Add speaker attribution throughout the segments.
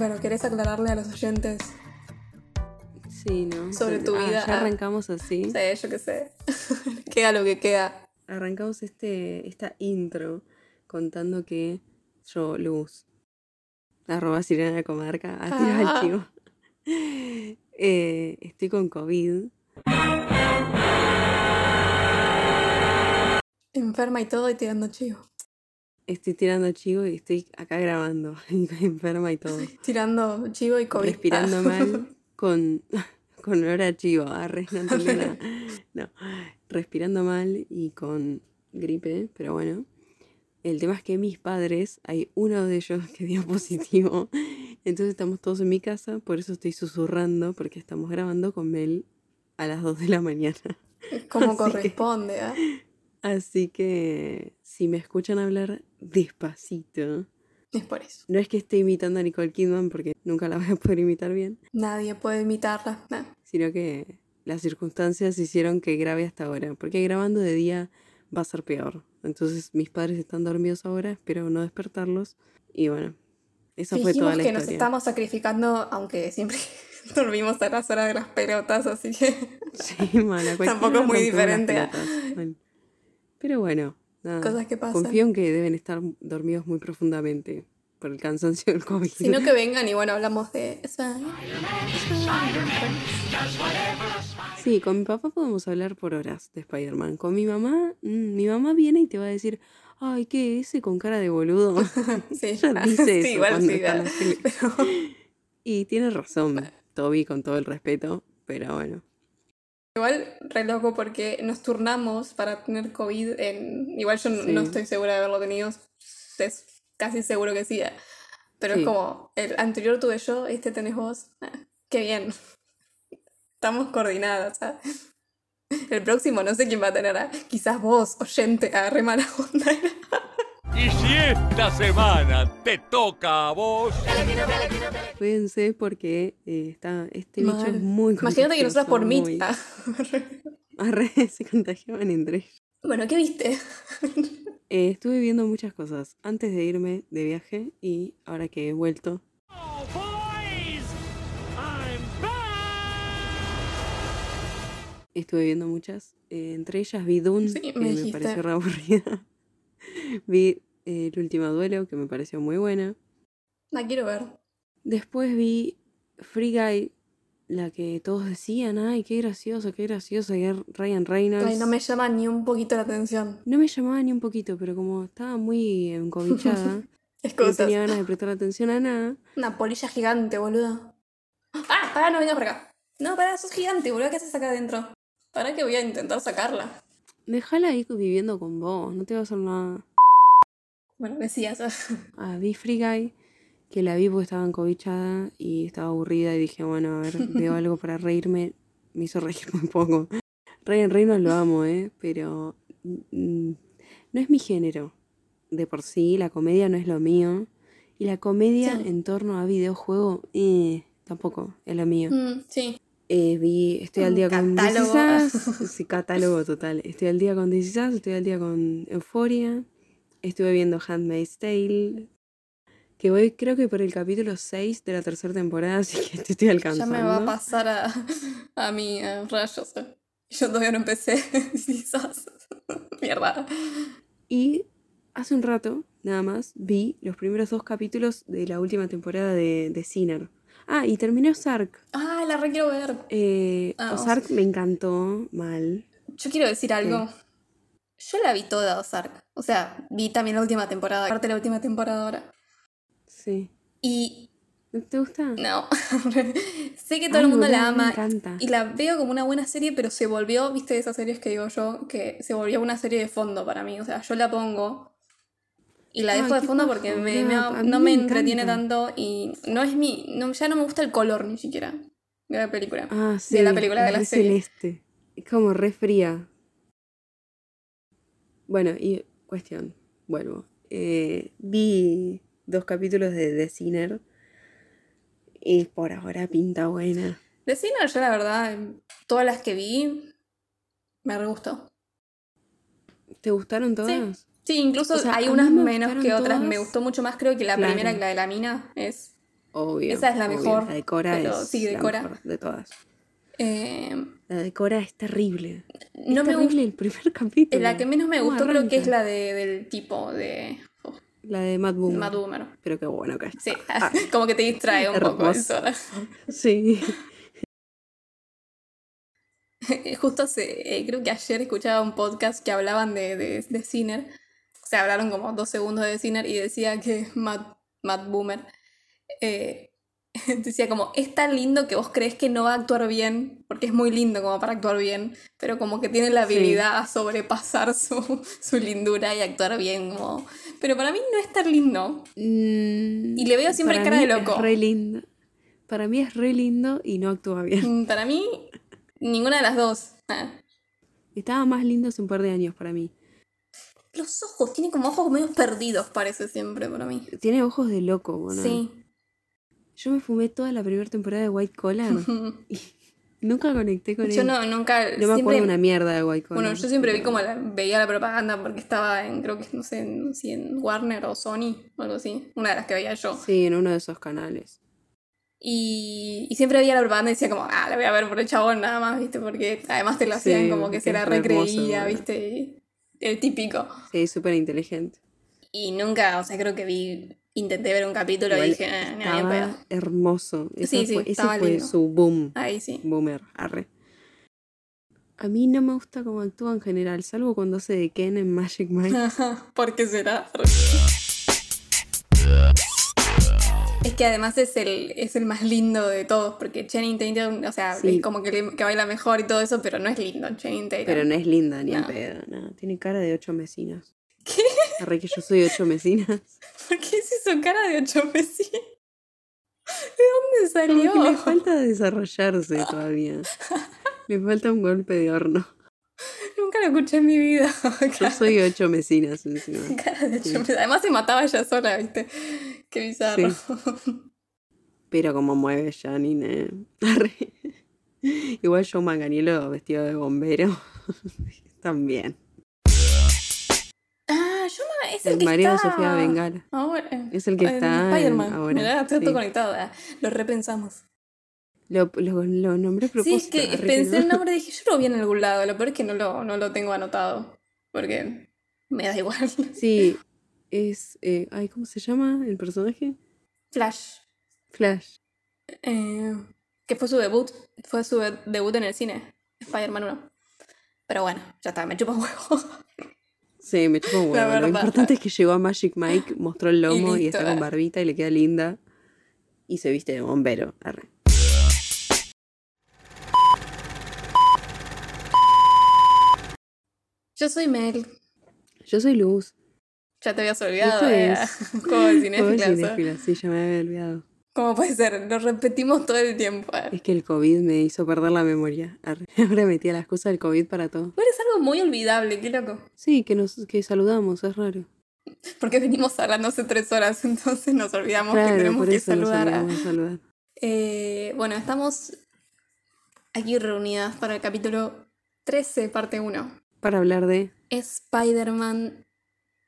Speaker 1: Bueno, ¿querés aclararle a los oyentes
Speaker 2: Sí, ¿no?
Speaker 1: Sobre tu
Speaker 2: Ah,
Speaker 1: vida.
Speaker 2: Ya arrancamos así.
Speaker 1: Sí, yo qué sé. queda lo que queda.
Speaker 2: Arrancamos este, esta intro contando que yo, Luz, arroba Sirena de Comarca, a tirar
Speaker 1: Ah.
Speaker 2: el chivo. Eh, estoy con COVID.
Speaker 1: Enferma y todo y tirando chivo.
Speaker 2: Estoy tirando chivo y estoy acá grabando, enferma y todo.
Speaker 1: Tirando chivo y COVID.
Speaker 2: Respirando
Speaker 1: Ah.
Speaker 2: mal con, con olor a chivo. Arre, no entendí nada. No, respirando mal y con gripe, pero bueno. El tema es que mis padres, hay uno de ellos que dio positivo. Entonces estamos todos en mi casa, por eso estoy susurrando, porque estamos grabando con Mel a las 2 de la mañana.
Speaker 1: Como
Speaker 2: Así
Speaker 1: corresponde, ¿ah?
Speaker 2: Así que si me escuchan hablar despacito,
Speaker 1: Es por eso.
Speaker 2: no es que esté imitando a Nicole Kidman, porque nunca la voy a poder imitar bien,
Speaker 1: Nadie puede imitarla. Nah.
Speaker 2: sino que las circunstancias hicieron que grabe hasta ahora, porque grabando de día va a ser peor. Entonces mis padres están dormidos ahora, espero no despertarlos. Y bueno, esa fue toda la
Speaker 1: que nos
Speaker 2: historia.
Speaker 1: estamos sacrificando, aunque siempre dormimos a las horas de las pelotas, así que
Speaker 2: Sí, mala,
Speaker 1: Tampoco es muy diferente a-
Speaker 2: pelotas. Bueno, Pero bueno, nada.
Speaker 1: cosas que pasan.
Speaker 2: Confío en que deben estar dormidos muy profundamente por el cansancio del COVID.
Speaker 1: Sino que vengan y bueno, hablamos de...
Speaker 2: Sí, con mi papá podemos hablar por horas de Spider-Man. Con mi mamá, mm, mi mamá viene y te va a decir, ay, ¿qué ese con cara de boludo?
Speaker 1: Sí,
Speaker 2: dice
Speaker 1: sí,
Speaker 2: eso
Speaker 1: igual sí,
Speaker 2: está
Speaker 1: pero
Speaker 2: Y tiene razón, Toby, con todo el respeto, pero bueno.
Speaker 1: Igual re loco porque nos turnamos para tener COVID en... Igual yo no-
Speaker 2: Sí.
Speaker 1: no estoy segura de haberlo tenido, es casi seguro que sí, eh. pero
Speaker 2: Sí.
Speaker 1: es como, el anterior tuve yo, este tenés vos, Ah, qué bien. Estamos coordinadas, ¿sabes? El próximo no sé quién va a tener, ah, quizás vos, oyente, agarre mala onda.
Speaker 3: Y si esta semana te toca a vos,
Speaker 2: Cuídense porque eh, está, este bicho
Speaker 1: Mal.
Speaker 2: es muy
Speaker 1: Imagínate que nosotras por
Speaker 2: mí.
Speaker 1: Ah.
Speaker 2: Arre, se contagiaban entre ellos.
Speaker 1: Bueno, ¿qué viste?
Speaker 2: Eh, estuve viendo muchas cosas antes de irme de viaje y ahora que he vuelto.
Speaker 3: Oh, boys, I'm back.
Speaker 2: Estuve viendo muchas. eh, entre ellas vi Dune,
Speaker 1: Sí,
Speaker 2: que
Speaker 1: me
Speaker 2: me,
Speaker 1: dijiste.
Speaker 2: pareció re aburrida. vi eh, El último duelo, que me pareció muy buena.
Speaker 1: La quiero ver.
Speaker 2: Después vi Free Guy, la que todos decían, ay, qué gracioso, qué gracioso, y era Ryan Reynolds.
Speaker 1: Ay, no me llama ni un poquito la atención.
Speaker 2: No me llamaba ni un poquito, pero como estaba muy encobichada, no tenía ganas de prestar atención a nada.
Speaker 1: Una polilla gigante, boludo. ¡Ah! Pará, no vengas por acá. No, pará, sos gigante, boludo. ¿Qué haces acá adentro? Pará que voy a intentar sacarla.
Speaker 2: Déjala ahí viviendo con vos, no te va a hacer nada.
Speaker 1: Bueno, decías.
Speaker 2: Ah, vi Free Guy, que la vi porque estaba encobichada y estaba aburrida y dije, bueno, a ver, veo algo para reírme. Me hizo reír muy poco. Ryan Reynolds lo amo, ¿eh? Pero mm, no es mi género. De por sí, la comedia no es lo mío. Y la comedia
Speaker 1: Sí.
Speaker 2: en torno a videojuego, eh, tampoco es lo mío.
Speaker 1: Mm, sí.
Speaker 2: Eh, vi, estoy al día con Us. Sí, catálogo total. Estoy al día con This Is Us, estoy al día con Euphoria. Estuve viendo Handmaid's Tale. Que voy, creo que por el capítulo 6 de la tercera temporada, así que te estoy
Speaker 1: Ya
Speaker 2: alcanzando.
Speaker 1: me va a pasar a, a mí, a rayos. eh. Yo todavía no empecé. Quizás. Mierda.
Speaker 2: Y hace un rato, nada más, vi los primeros dos capítulos de la última temporada de, de Sinner. Ah, y terminé Ozark.
Speaker 1: Ah, la re quiero ver.
Speaker 2: Eh,
Speaker 1: Ah,
Speaker 2: Ozark me encantó mal.
Speaker 1: Yo quiero decir algo. Yo la vi toda, Ozark. O sea, vi también la última temporada. Aparte de la última temporada ahora.
Speaker 2: Sí.
Speaker 1: Y
Speaker 2: ¿No te gusta?
Speaker 1: no. sé que todo
Speaker 2: Ay,
Speaker 1: el mundo la
Speaker 2: a mí me
Speaker 1: ama.
Speaker 2: encanta.
Speaker 1: Y la veo como una buena serie, pero se volvió, viste, de esas series que digo yo, que se volvió una serie de fondo para mí. O sea, yo la pongo y la
Speaker 2: Ay,
Speaker 1: dejo de fondo porque me, no
Speaker 2: me
Speaker 1: me entretiene tanto y no es mi. No, ya no me gusta el color ni siquiera de la película.
Speaker 2: Ah, sí.
Speaker 1: de la película de
Speaker 2: es
Speaker 1: la serie.
Speaker 2: celeste. Es como re fría. Bueno, y cuestión, vuelvo. Eh, vi dos capítulos de The Sinner y por ahora pinta buena.
Speaker 1: De Sinner, yo la verdad, todas las que vi, me re gustó.
Speaker 2: ¿Te gustaron todas?
Speaker 1: Sí, incluso
Speaker 2: O sea,
Speaker 1: hay unas
Speaker 2: me
Speaker 1: menos que otras. Me gustó mucho más, creo que la
Speaker 2: Claro.
Speaker 1: primera, que la de la mina, es
Speaker 2: Obvio.
Speaker 1: Esa es la
Speaker 2: obvio.
Speaker 1: mejor,
Speaker 2: La de Cora
Speaker 1: pero
Speaker 2: es
Speaker 1: sí, de
Speaker 2: la
Speaker 1: Cora.
Speaker 2: mejor de todas.
Speaker 1: Eh,
Speaker 2: La de Cora es terrible.
Speaker 1: no
Speaker 2: es
Speaker 1: me gusta.
Speaker 2: terrible el primer capítulo.
Speaker 1: La que menos me
Speaker 2: ¿Cómo
Speaker 1: gustó creo que es
Speaker 2: arranca?
Speaker 1: la de, del tipo de oh,
Speaker 2: La de Matt Boomer.
Speaker 1: Matt Boomer.
Speaker 2: Pero qué bueno que.
Speaker 1: Sí, como que te distrae un poco eso.
Speaker 2: Sí.
Speaker 1: Justo hace, eh, creo que ayer escuchaba un podcast que hablaban de, de, de Sinner. O sea, hablaron como dos segundos de Sinner y decía que Matt, Matt Boomer eh, decía como, es tan lindo que vos crees que no va a actuar bien, porque es muy lindo como para actuar bien, pero como que tiene la
Speaker 2: Sí.
Speaker 1: habilidad a sobrepasar su, su lindura y actuar bien. Como... Pero para mí no es tan lindo.
Speaker 2: Y
Speaker 1: le veo siempre cara de loco.
Speaker 2: Es re lindo. Para mí es re lindo y no actúa bien.
Speaker 1: Mm, Para mí, ninguna de las dos. Ah.
Speaker 2: Estaba más lindo hace un par de años para mí.
Speaker 1: Los ojos, tiene como ojos medio perdidos, parece siempre para mí.
Speaker 2: Tiene ojos de loco, bueno.
Speaker 1: Sí.
Speaker 2: Yo me fumé toda la primera temporada de White Collar y nunca conecté con
Speaker 1: Yo
Speaker 2: él.
Speaker 1: no, nunca.
Speaker 2: No me
Speaker 1: siempre-
Speaker 2: acuerdo una mierda de White Collar.
Speaker 1: Bueno, yo siempre vi como la, veía la propaganda porque estaba en, creo que, no sé, en, si en Warner o Sony o algo así. Una de las que veía yo.
Speaker 2: Sí, en uno de esos canales.
Speaker 1: Y, y siempre veía la propaganda y decía como, ah, la voy a ver por el chabón nada más, ¿viste? Porque además te lo
Speaker 2: Sí,
Speaker 1: hacían como que
Speaker 2: porque
Speaker 1: se la
Speaker 2: hermoso,
Speaker 1: recreía. ¿viste? Y el típico.
Speaker 2: Sí, súper inteligente.
Speaker 1: Y nunca, o sea, creo que vi, intenté ver un capítulo y dije, eh, ni a pedo.
Speaker 2: Estaba hermoso.
Speaker 1: Sí, sí,
Speaker 2: fue- ese fue
Speaker 1: lindo.
Speaker 2: su boom.
Speaker 1: Ahí sí.
Speaker 2: Boomer, arre. A mí no me gusta cómo actúa en general, salvo cuando hace de Ken en Magic Mike.
Speaker 1: ¿Por qué será? Es que además es el, es el más lindo de todos, porque Channing Tatum, o sea,
Speaker 2: Sí.
Speaker 1: es como que, le- que baila mejor y todo eso, pero no es lindo Channing Tatum.
Speaker 2: Pero no es linda ni en
Speaker 1: No.
Speaker 2: pedo, no. Tiene cara de ocho mesinas. ¿Qué? Arre que yo soy ocho mesinas.
Speaker 1: ¿Por qué es eso cara de ocho meses? ¿De dónde salió?
Speaker 2: Como que le falta desarrollarse todavía. Le falta un golpe de horno.
Speaker 1: Nunca lo escuché en mi vida.
Speaker 2: Yo soy ocho mesinas encima.
Speaker 1: de
Speaker 2: Sí.
Speaker 1: Además se mataba ella sola, ¿viste? Qué bizarro.
Speaker 2: Pero como mueve Janine. eh. Igual Joe Manganiello vestido de bombero. También.
Speaker 1: Ah, yo es el,
Speaker 2: El
Speaker 1: que
Speaker 2: marido de
Speaker 1: está...
Speaker 2: Sofía Bengala.
Speaker 1: Ahora.
Speaker 2: Es el que está
Speaker 1: Spider-Man.
Speaker 2: ahora,
Speaker 1: Mirá, está todo conectado. Lo repensamos.
Speaker 2: Lo, lo, lo nombré a
Speaker 1: Sí,
Speaker 2: propósito.
Speaker 1: es que pensé el nombre y dije, yo lo vi en algún lado. Lo peor es que no lo, no lo tengo anotado. Porque me da igual.
Speaker 2: Sí, es. eh, ay, ¿Cómo se llama el personaje?
Speaker 1: Flash.
Speaker 2: Flash.
Speaker 1: eh, que fue su debut. Fue su de- debut en el cine. Spider-Man 1. Pero bueno, ya está, me chupa un huevo.
Speaker 2: Sí, me chupa un huevo. Lo importante es que llegó a Magic Mike, mostró el lomo y,
Speaker 1: listo,
Speaker 2: está con barbita y le queda linda. Y se viste de bombero. arre.
Speaker 1: Yo soy Mel.
Speaker 2: Yo soy Luz.
Speaker 1: Ya te habías olvidado. Eh.
Speaker 2: es-
Speaker 1: Como
Speaker 2: Todo
Speaker 1: cinéfila.
Speaker 2: sí, ya me había olvidado.
Speaker 1: ¿Cómo puede ser? Lo repetimos todo el tiempo. eh.
Speaker 2: Es que el COVID me hizo perder la memoria. Ahora metía las cosas del COVID para todo.
Speaker 1: Igual es algo muy olvidable, qué loco.
Speaker 2: Sí, que nos que saludamos, es raro.
Speaker 1: Porque venimos hablando hace tres horas, entonces nos olvidamos que tenemos que saludar. a-
Speaker 2: saludar.
Speaker 1: Eh, bueno, estamos aquí reunidas para el capítulo 13, parte 1.
Speaker 2: Para hablar de.
Speaker 1: Spider-Man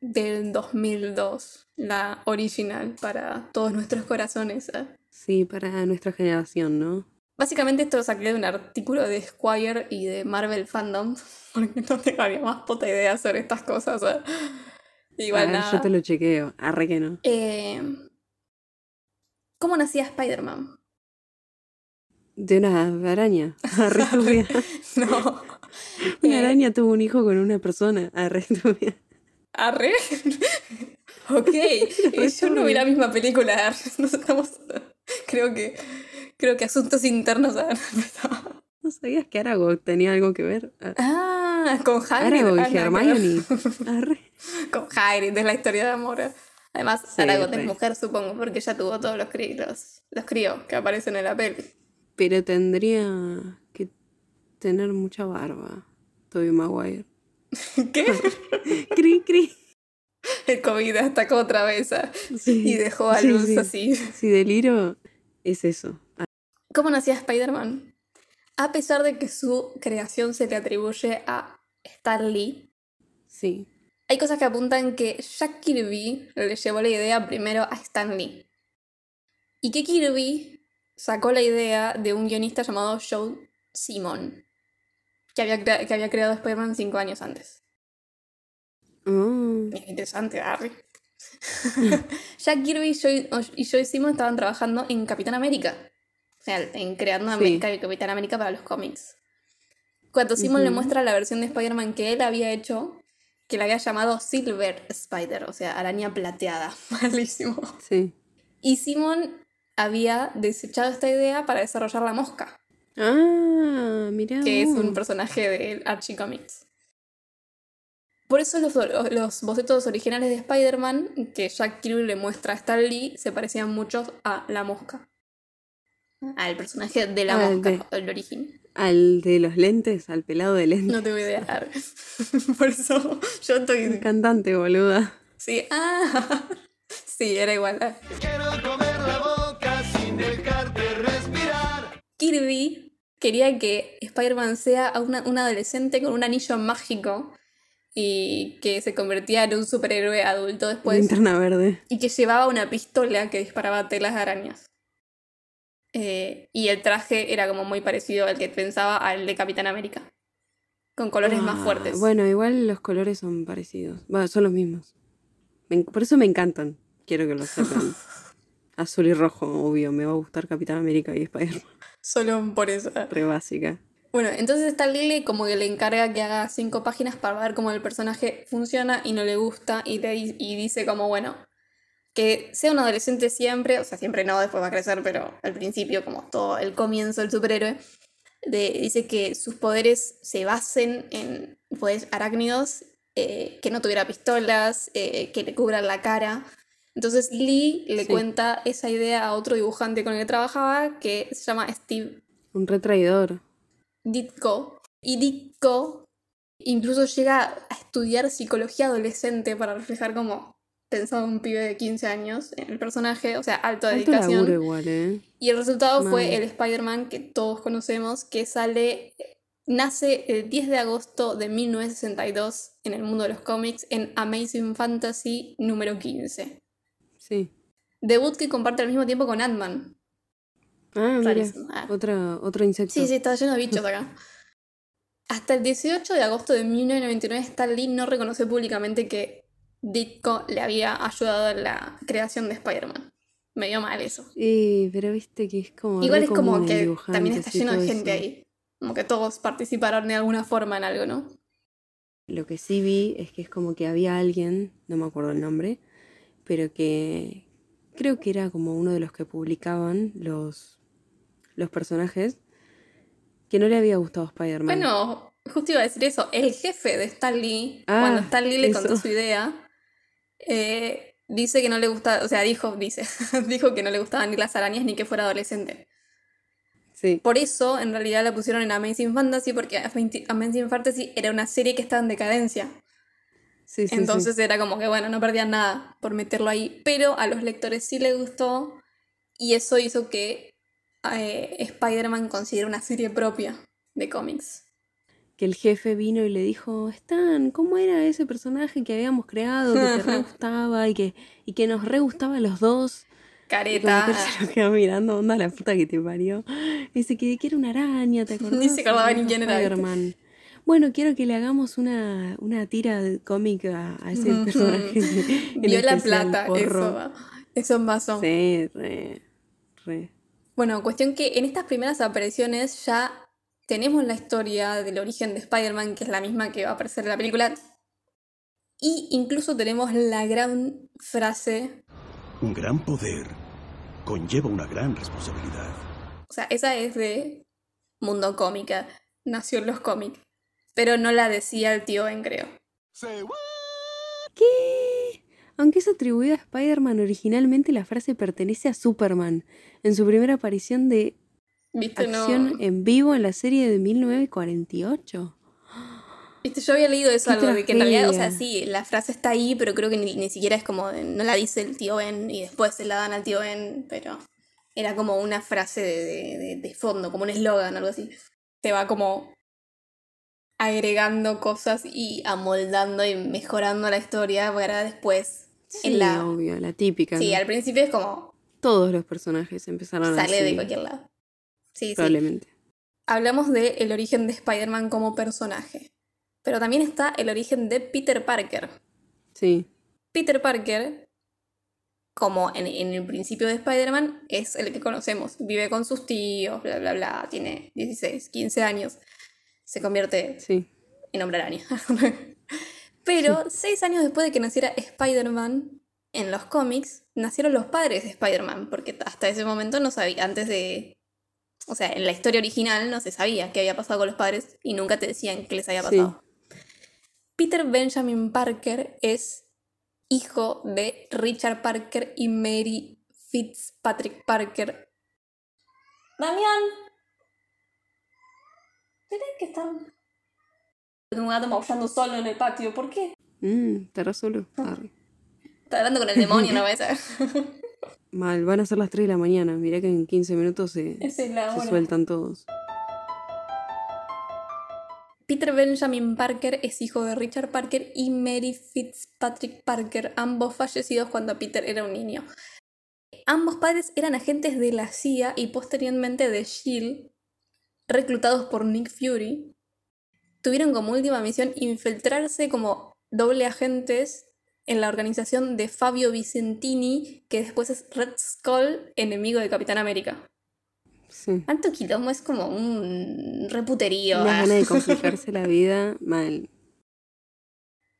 Speaker 1: del 2002, la original para todos nuestros corazones. ¿eh?
Speaker 2: Sí, para nuestra generación, ¿no?
Speaker 1: Básicamente esto lo saqué de un artículo de Squire y de Marvel Fandom, porque no tengo ni más puta idea sobre estas cosas. ¿eh? Igual
Speaker 2: Ah,
Speaker 1: nada.
Speaker 2: Yo te lo chequeo. Arre que no.
Speaker 1: Eh, ¿Cómo nacía Spider-Man?
Speaker 2: De una araña.
Speaker 1: No.
Speaker 2: Una
Speaker 1: Eh,
Speaker 2: araña tuvo un hijo con una persona. Arre turbia.
Speaker 1: Arre. ok. eh, Yo no vi la misma película. arre. Nos estamos. Creo que. Creo que asuntos internos han empezado.
Speaker 2: ¿No sabías que Aragog tenía algo que ver? Ah,
Speaker 1: Ah, con Hagrid.
Speaker 2: Aragog
Speaker 1: ah,
Speaker 2: y
Speaker 1: ver.
Speaker 2: Hermione. Arre.
Speaker 1: Con Hagrid, es la historia de amor. Además,
Speaker 2: Sí,
Speaker 1: es mujer, supongo, porque ella tuvo todos los críos, los críos que aparecen en la peli.
Speaker 2: Pero tendría tener mucha barba. Toby Maguire.
Speaker 1: ¿Qué?
Speaker 2: Cri, cri.
Speaker 1: El COVID atacó otra vez
Speaker 2: Sí.
Speaker 1: y dejó a
Speaker 2: Sí,
Speaker 1: luz
Speaker 2: sí.
Speaker 1: así.
Speaker 2: Si deliro, es eso.
Speaker 1: ¿Cómo nacía Spider-Man? A pesar de que su creación se le atribuye a Stan Lee,
Speaker 2: Sí.
Speaker 1: hay cosas que apuntan que Jack Kirby le llevó la idea primero a Stan Lee. Y que Kirby sacó la idea de un guionista llamado Joe Simon, que había, que había creado Spider-Man cinco años antes. Es interesante, Harry. Jack Kirby y Joe, y Joe Simon estaban trabajando en Capitán América. O sea, en creando
Speaker 2: Sí.
Speaker 1: América y Capitán América para los cómics. Cuando Simon le muestra la versión de Spider-Man que él había hecho, que la había llamado Silver Spider, o sea, araña plateada. Malísimo.
Speaker 2: sí.
Speaker 1: Y Simon había desechado esta idea para desarrollar la mosca,
Speaker 2: Ah, mirá.
Speaker 1: que es un personaje de Archie Comics. Por eso los, los bocetos originales de Spider-Man que Jack Kirby le muestra a Stan Lee se parecían mucho a la mosca. Al personaje de la
Speaker 2: Ah,
Speaker 1: mosca,
Speaker 2: de-
Speaker 1: el origen.
Speaker 2: Al de los lentes, al pelado de lentes.
Speaker 1: No tengo idea. Por eso yo estoy.
Speaker 2: cantante, boluda.
Speaker 1: Sí, ah. Sí, era igual. ah.
Speaker 4: Quiero comer
Speaker 1: Kirby quería que Spider-Man sea una, un adolescente con un anillo mágico y que se convertía en un superhéroe adulto después
Speaker 2: Linterna verde.
Speaker 1: y que llevaba una pistola que disparaba telas de arañas. Eh, y el traje era como muy parecido al que pensaba al de Capitán América, con colores más
Speaker 2: Ah,
Speaker 1: fuertes.
Speaker 2: Bueno, igual los colores son parecidos. Bueno, son los mismos. Me por eso me encantan. Quiero que lo sepan. Azul y rojo, obvio. Me va a gustar Capitán América y Spider-Man.
Speaker 1: Solo por eso.
Speaker 2: Re básica.
Speaker 1: Bueno, entonces Lee le- como que le encarga que haga cinco páginas para ver cómo el personaje funciona y no le gusta y, le, di- y dice como, bueno, que sea un adolescente siempre, o sea, siempre no, después va a crecer, pero al principio, como todo el comienzo del superhéroe, de- dice que sus poderes se basen en poderes arácnidos, eh, que no tuviera pistolas, eh, que le cubran la cara. Entonces Lee le
Speaker 2: Sí.
Speaker 1: cuenta esa idea a otro dibujante con el que trabajaba, que se llama Steve
Speaker 2: Un retraidor.
Speaker 1: Ditko. Y Ditko incluso llega a estudiar psicología adolescente para reflejar cómo pensaba un pibe de 15 años en el personaje, o sea, alta dedicación.
Speaker 2: igual, ¿eh?
Speaker 1: Y el resultado fue el Spider-Man que todos conocemos, que sale, nace el 10 de agosto de 1962 en el mundo de los cómics en Amazing Fantasy número 15.
Speaker 2: Sí.
Speaker 1: Debut que comparte al mismo tiempo con Ant-Man.
Speaker 2: Ah, mira.
Speaker 1: Ah.
Speaker 2: Otra, otro insecto.
Speaker 1: Sí, sí, está lleno de bichos acá. Hasta el 18 de agosto de 1999, Stan Lee no reconoció públicamente que Ditko le había ayudado en la creación de Spider-Man. Me dio mal eso.
Speaker 2: Sí, pero viste que es como.
Speaker 1: Igual es como que también está lleno de gente
Speaker 2: eso.
Speaker 1: ahí. Como que todos participaron de alguna forma en algo, ¿no?
Speaker 2: Lo que sí vi es que es como que había alguien, no me acuerdo el nombre, pero que creo que era como uno de los que publicaban los, los personajes, que no le había gustado Spider-Man.
Speaker 1: Bueno, justo iba a decir eso. El jefe de Stan Lee,
Speaker 2: Ah,
Speaker 1: cuando Stan Lee le
Speaker 2: eso.
Speaker 1: contó su idea, eh, dice que no le gusta, o sea, dijo, dice, dijo que no le gustaban ni las arañas ni que fuera adolescente.
Speaker 2: sí,
Speaker 1: Por eso, en realidad, la pusieron en Amazing Fantasy, porque Amazing Amazing Fantasy era una serie que estaba en decadencia.
Speaker 2: Sí, sí,
Speaker 1: Entonces era como que, bueno, no perdían nada por meterlo ahí. Pero a los lectores sí les gustó. Y eso hizo que eh, Spider-Man considere una serie propia de cómics.
Speaker 2: que el jefe vino y le dijo, Stan, ¿cómo era ese personaje que habíamos creado, que te re gustaba y que, y que nos re gustaba a los dos? Y como
Speaker 1: Careta.
Speaker 2: que se lo quedó mirando, onda la puta que te parió. Dice que, que era una araña, ¿te acordás?
Speaker 1: Ni se acordaba ni quién era.
Speaker 2: Spider-Man. Bueno, quiero que le hagamos una, una tira de cómic a, ese personaje.
Speaker 1: Vio la plata,
Speaker 2: porro.
Speaker 1: eso. Eso pasó.
Speaker 2: Sí, re, re.
Speaker 1: Bueno, cuestión que en estas primeras apariciones ya tenemos la historia del origen de Spider-Man, que es la misma que va a aparecer en la película. Y incluso tenemos la gran frase,
Speaker 5: Un gran poder conlleva una gran responsabilidad.
Speaker 1: o sea, esa es de Mundo Cómica, nació en los cómics, pero no la decía el tío Ben, creo.
Speaker 2: ¿Qué? Aunque es atribuida a Spider-Man, originalmente la frase pertenece a Superman, en su primera aparición de
Speaker 1: ¿Viste? No,
Speaker 2: acción en vivo en la serie de 1948.
Speaker 1: ¿Viste? Yo había leído eso, algo de que en realidad, o sea, sí, la frase está ahí, pero creo que ni, ni siquiera es como, de- no la dice el tío Ben y después se la dan al tío Ben, pero era como una frase de, de- de- de fondo, como un eslogan, algo así. Te va como agregando cosas y amoldando y mejorando la historia para después
Speaker 2: Sí,
Speaker 1: en la...
Speaker 2: obvio, la típica.
Speaker 1: Sí,
Speaker 2: ¿no?
Speaker 1: al principio es como
Speaker 2: Todos los personajes empezaron
Speaker 1: Sale
Speaker 2: así,
Speaker 1: de cualquier lado. Sí, sí.
Speaker 2: Probablemente.
Speaker 1: Hablamos del el origen de Spider-Man como personaje. Pero también está el origen de Peter Parker.
Speaker 2: Sí.
Speaker 1: Peter Parker, como en, en el principio de Spider-Man, es el que conocemos. Vive con sus tíos, bla, bla, bla. Tiene 16, 15 años. Se convierte
Speaker 2: Sí.
Speaker 1: en hombre araña. Pero seis años después de que naciera Spider-Man en los cómics, nacieron los padres de Spider-Man, porque hasta ese momento no sabía, antes de... O sea, en la historia original no se sabía qué había pasado con los padres y nunca te decían qué les había
Speaker 2: Sí.
Speaker 1: pasado. Peter Benjamin Parker es hijo de Richard Parker y Mary Fitzpatrick Parker. Damián. ¿Tenés que estar un maullando solo en el patio? ¿Por qué?
Speaker 2: Mm, estará solo. Arre.
Speaker 1: Está hablando con el demonio, no ves.
Speaker 2: Mal, van a ser las 3 de la mañana. Mirá que en 15 minutos se,
Speaker 1: es
Speaker 2: se sueltan todos.
Speaker 1: Peter Benjamin Parker es hijo de Richard Parker y Mary Fitzpatrick Parker, ambos fallecidos cuando Peter era un niño. Ambos padres eran agentes de la CIA y posteriormente de SHIELD, reclutados por Nick Fury. Tuvieron como última misión infiltrarse como doble agentes en la organización de Fabio Vicentini, que después es Red Skull, enemigo de Capitán América.
Speaker 2: Sí.
Speaker 1: Tanto quilombo es como un reputerío. Ah.
Speaker 2: ganas de complicarse la vida. Mal.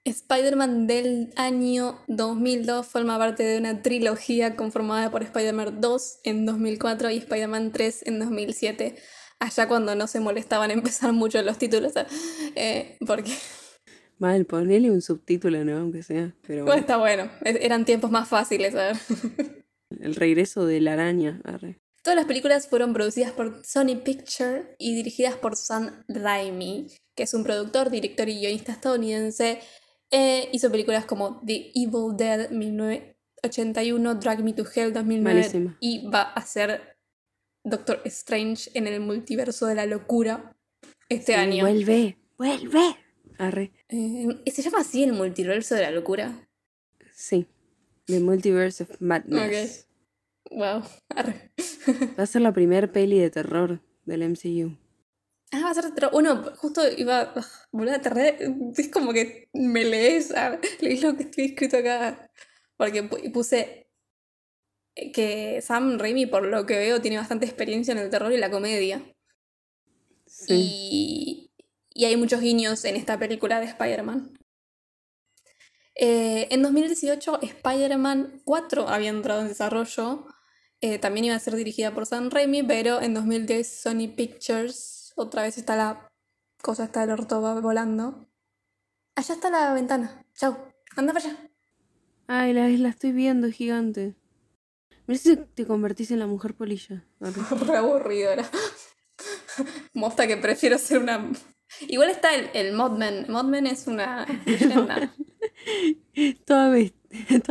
Speaker 1: Spider-Man del año 2002 forma parte de una trilogía conformada por Spider-Man 2 en 2004 y Spider-Man 3 en 2007. Allá cuando no se molestaban en empezar mucho los títulos, eh, porque
Speaker 2: Mal, ponele un subtítulo, ¿no? Aunque sea. Pero
Speaker 1: bueno, está bueno, eran tiempos más fáciles. a ver.
Speaker 2: El regreso de la araña. Arre.
Speaker 1: Todas las películas fueron producidas por Sony Picture y dirigidas por Sam Raimi, que es un productor, director y guionista estadounidense. Eh, hizo películas como The Evil Dead 1981, Drag Me to Hell 2009
Speaker 2: Malísima.
Speaker 1: y va a ser Doctor Strange en el multiverso de la locura este
Speaker 2: Sí,
Speaker 1: año.
Speaker 2: Vuelve, vuelve. Arre.
Speaker 1: Eh, ¿Se llama así el multiverso de la locura?
Speaker 2: Sí. The Multiverse of Madness.
Speaker 1: Wow. arre.
Speaker 2: Va a ser la primer peli de terror del MCU.
Speaker 1: Ah, va a ser otro. Bueno, justo iba. Boludo, te re- Es como que me lees. ah, Lees lo que estoy escrito acá. Porque pu- puse que Sam Raimi, por lo que veo, tiene bastante experiencia en el terror y la comedia.
Speaker 2: Sí.
Speaker 1: Y, y hay muchos guiños en esta película de Spider-Man. Eh, en 2018, Spider-Man 4 había entrado en desarrollo. Eh, también iba a ser dirigida por Sam Raimi, pero en 2010 Sony Pictures, otra vez está la cosa, está el orto volando. Allá está la ventana. Chau. Anda para allá.
Speaker 2: Ay, la, la estoy viendo, es gigante. Mira si te convertís en la mujer polilla.
Speaker 1: Re aburrido era. Mosta que prefiero ser una. Igual está el, el Modman. Modman es una leyenda.
Speaker 2: toda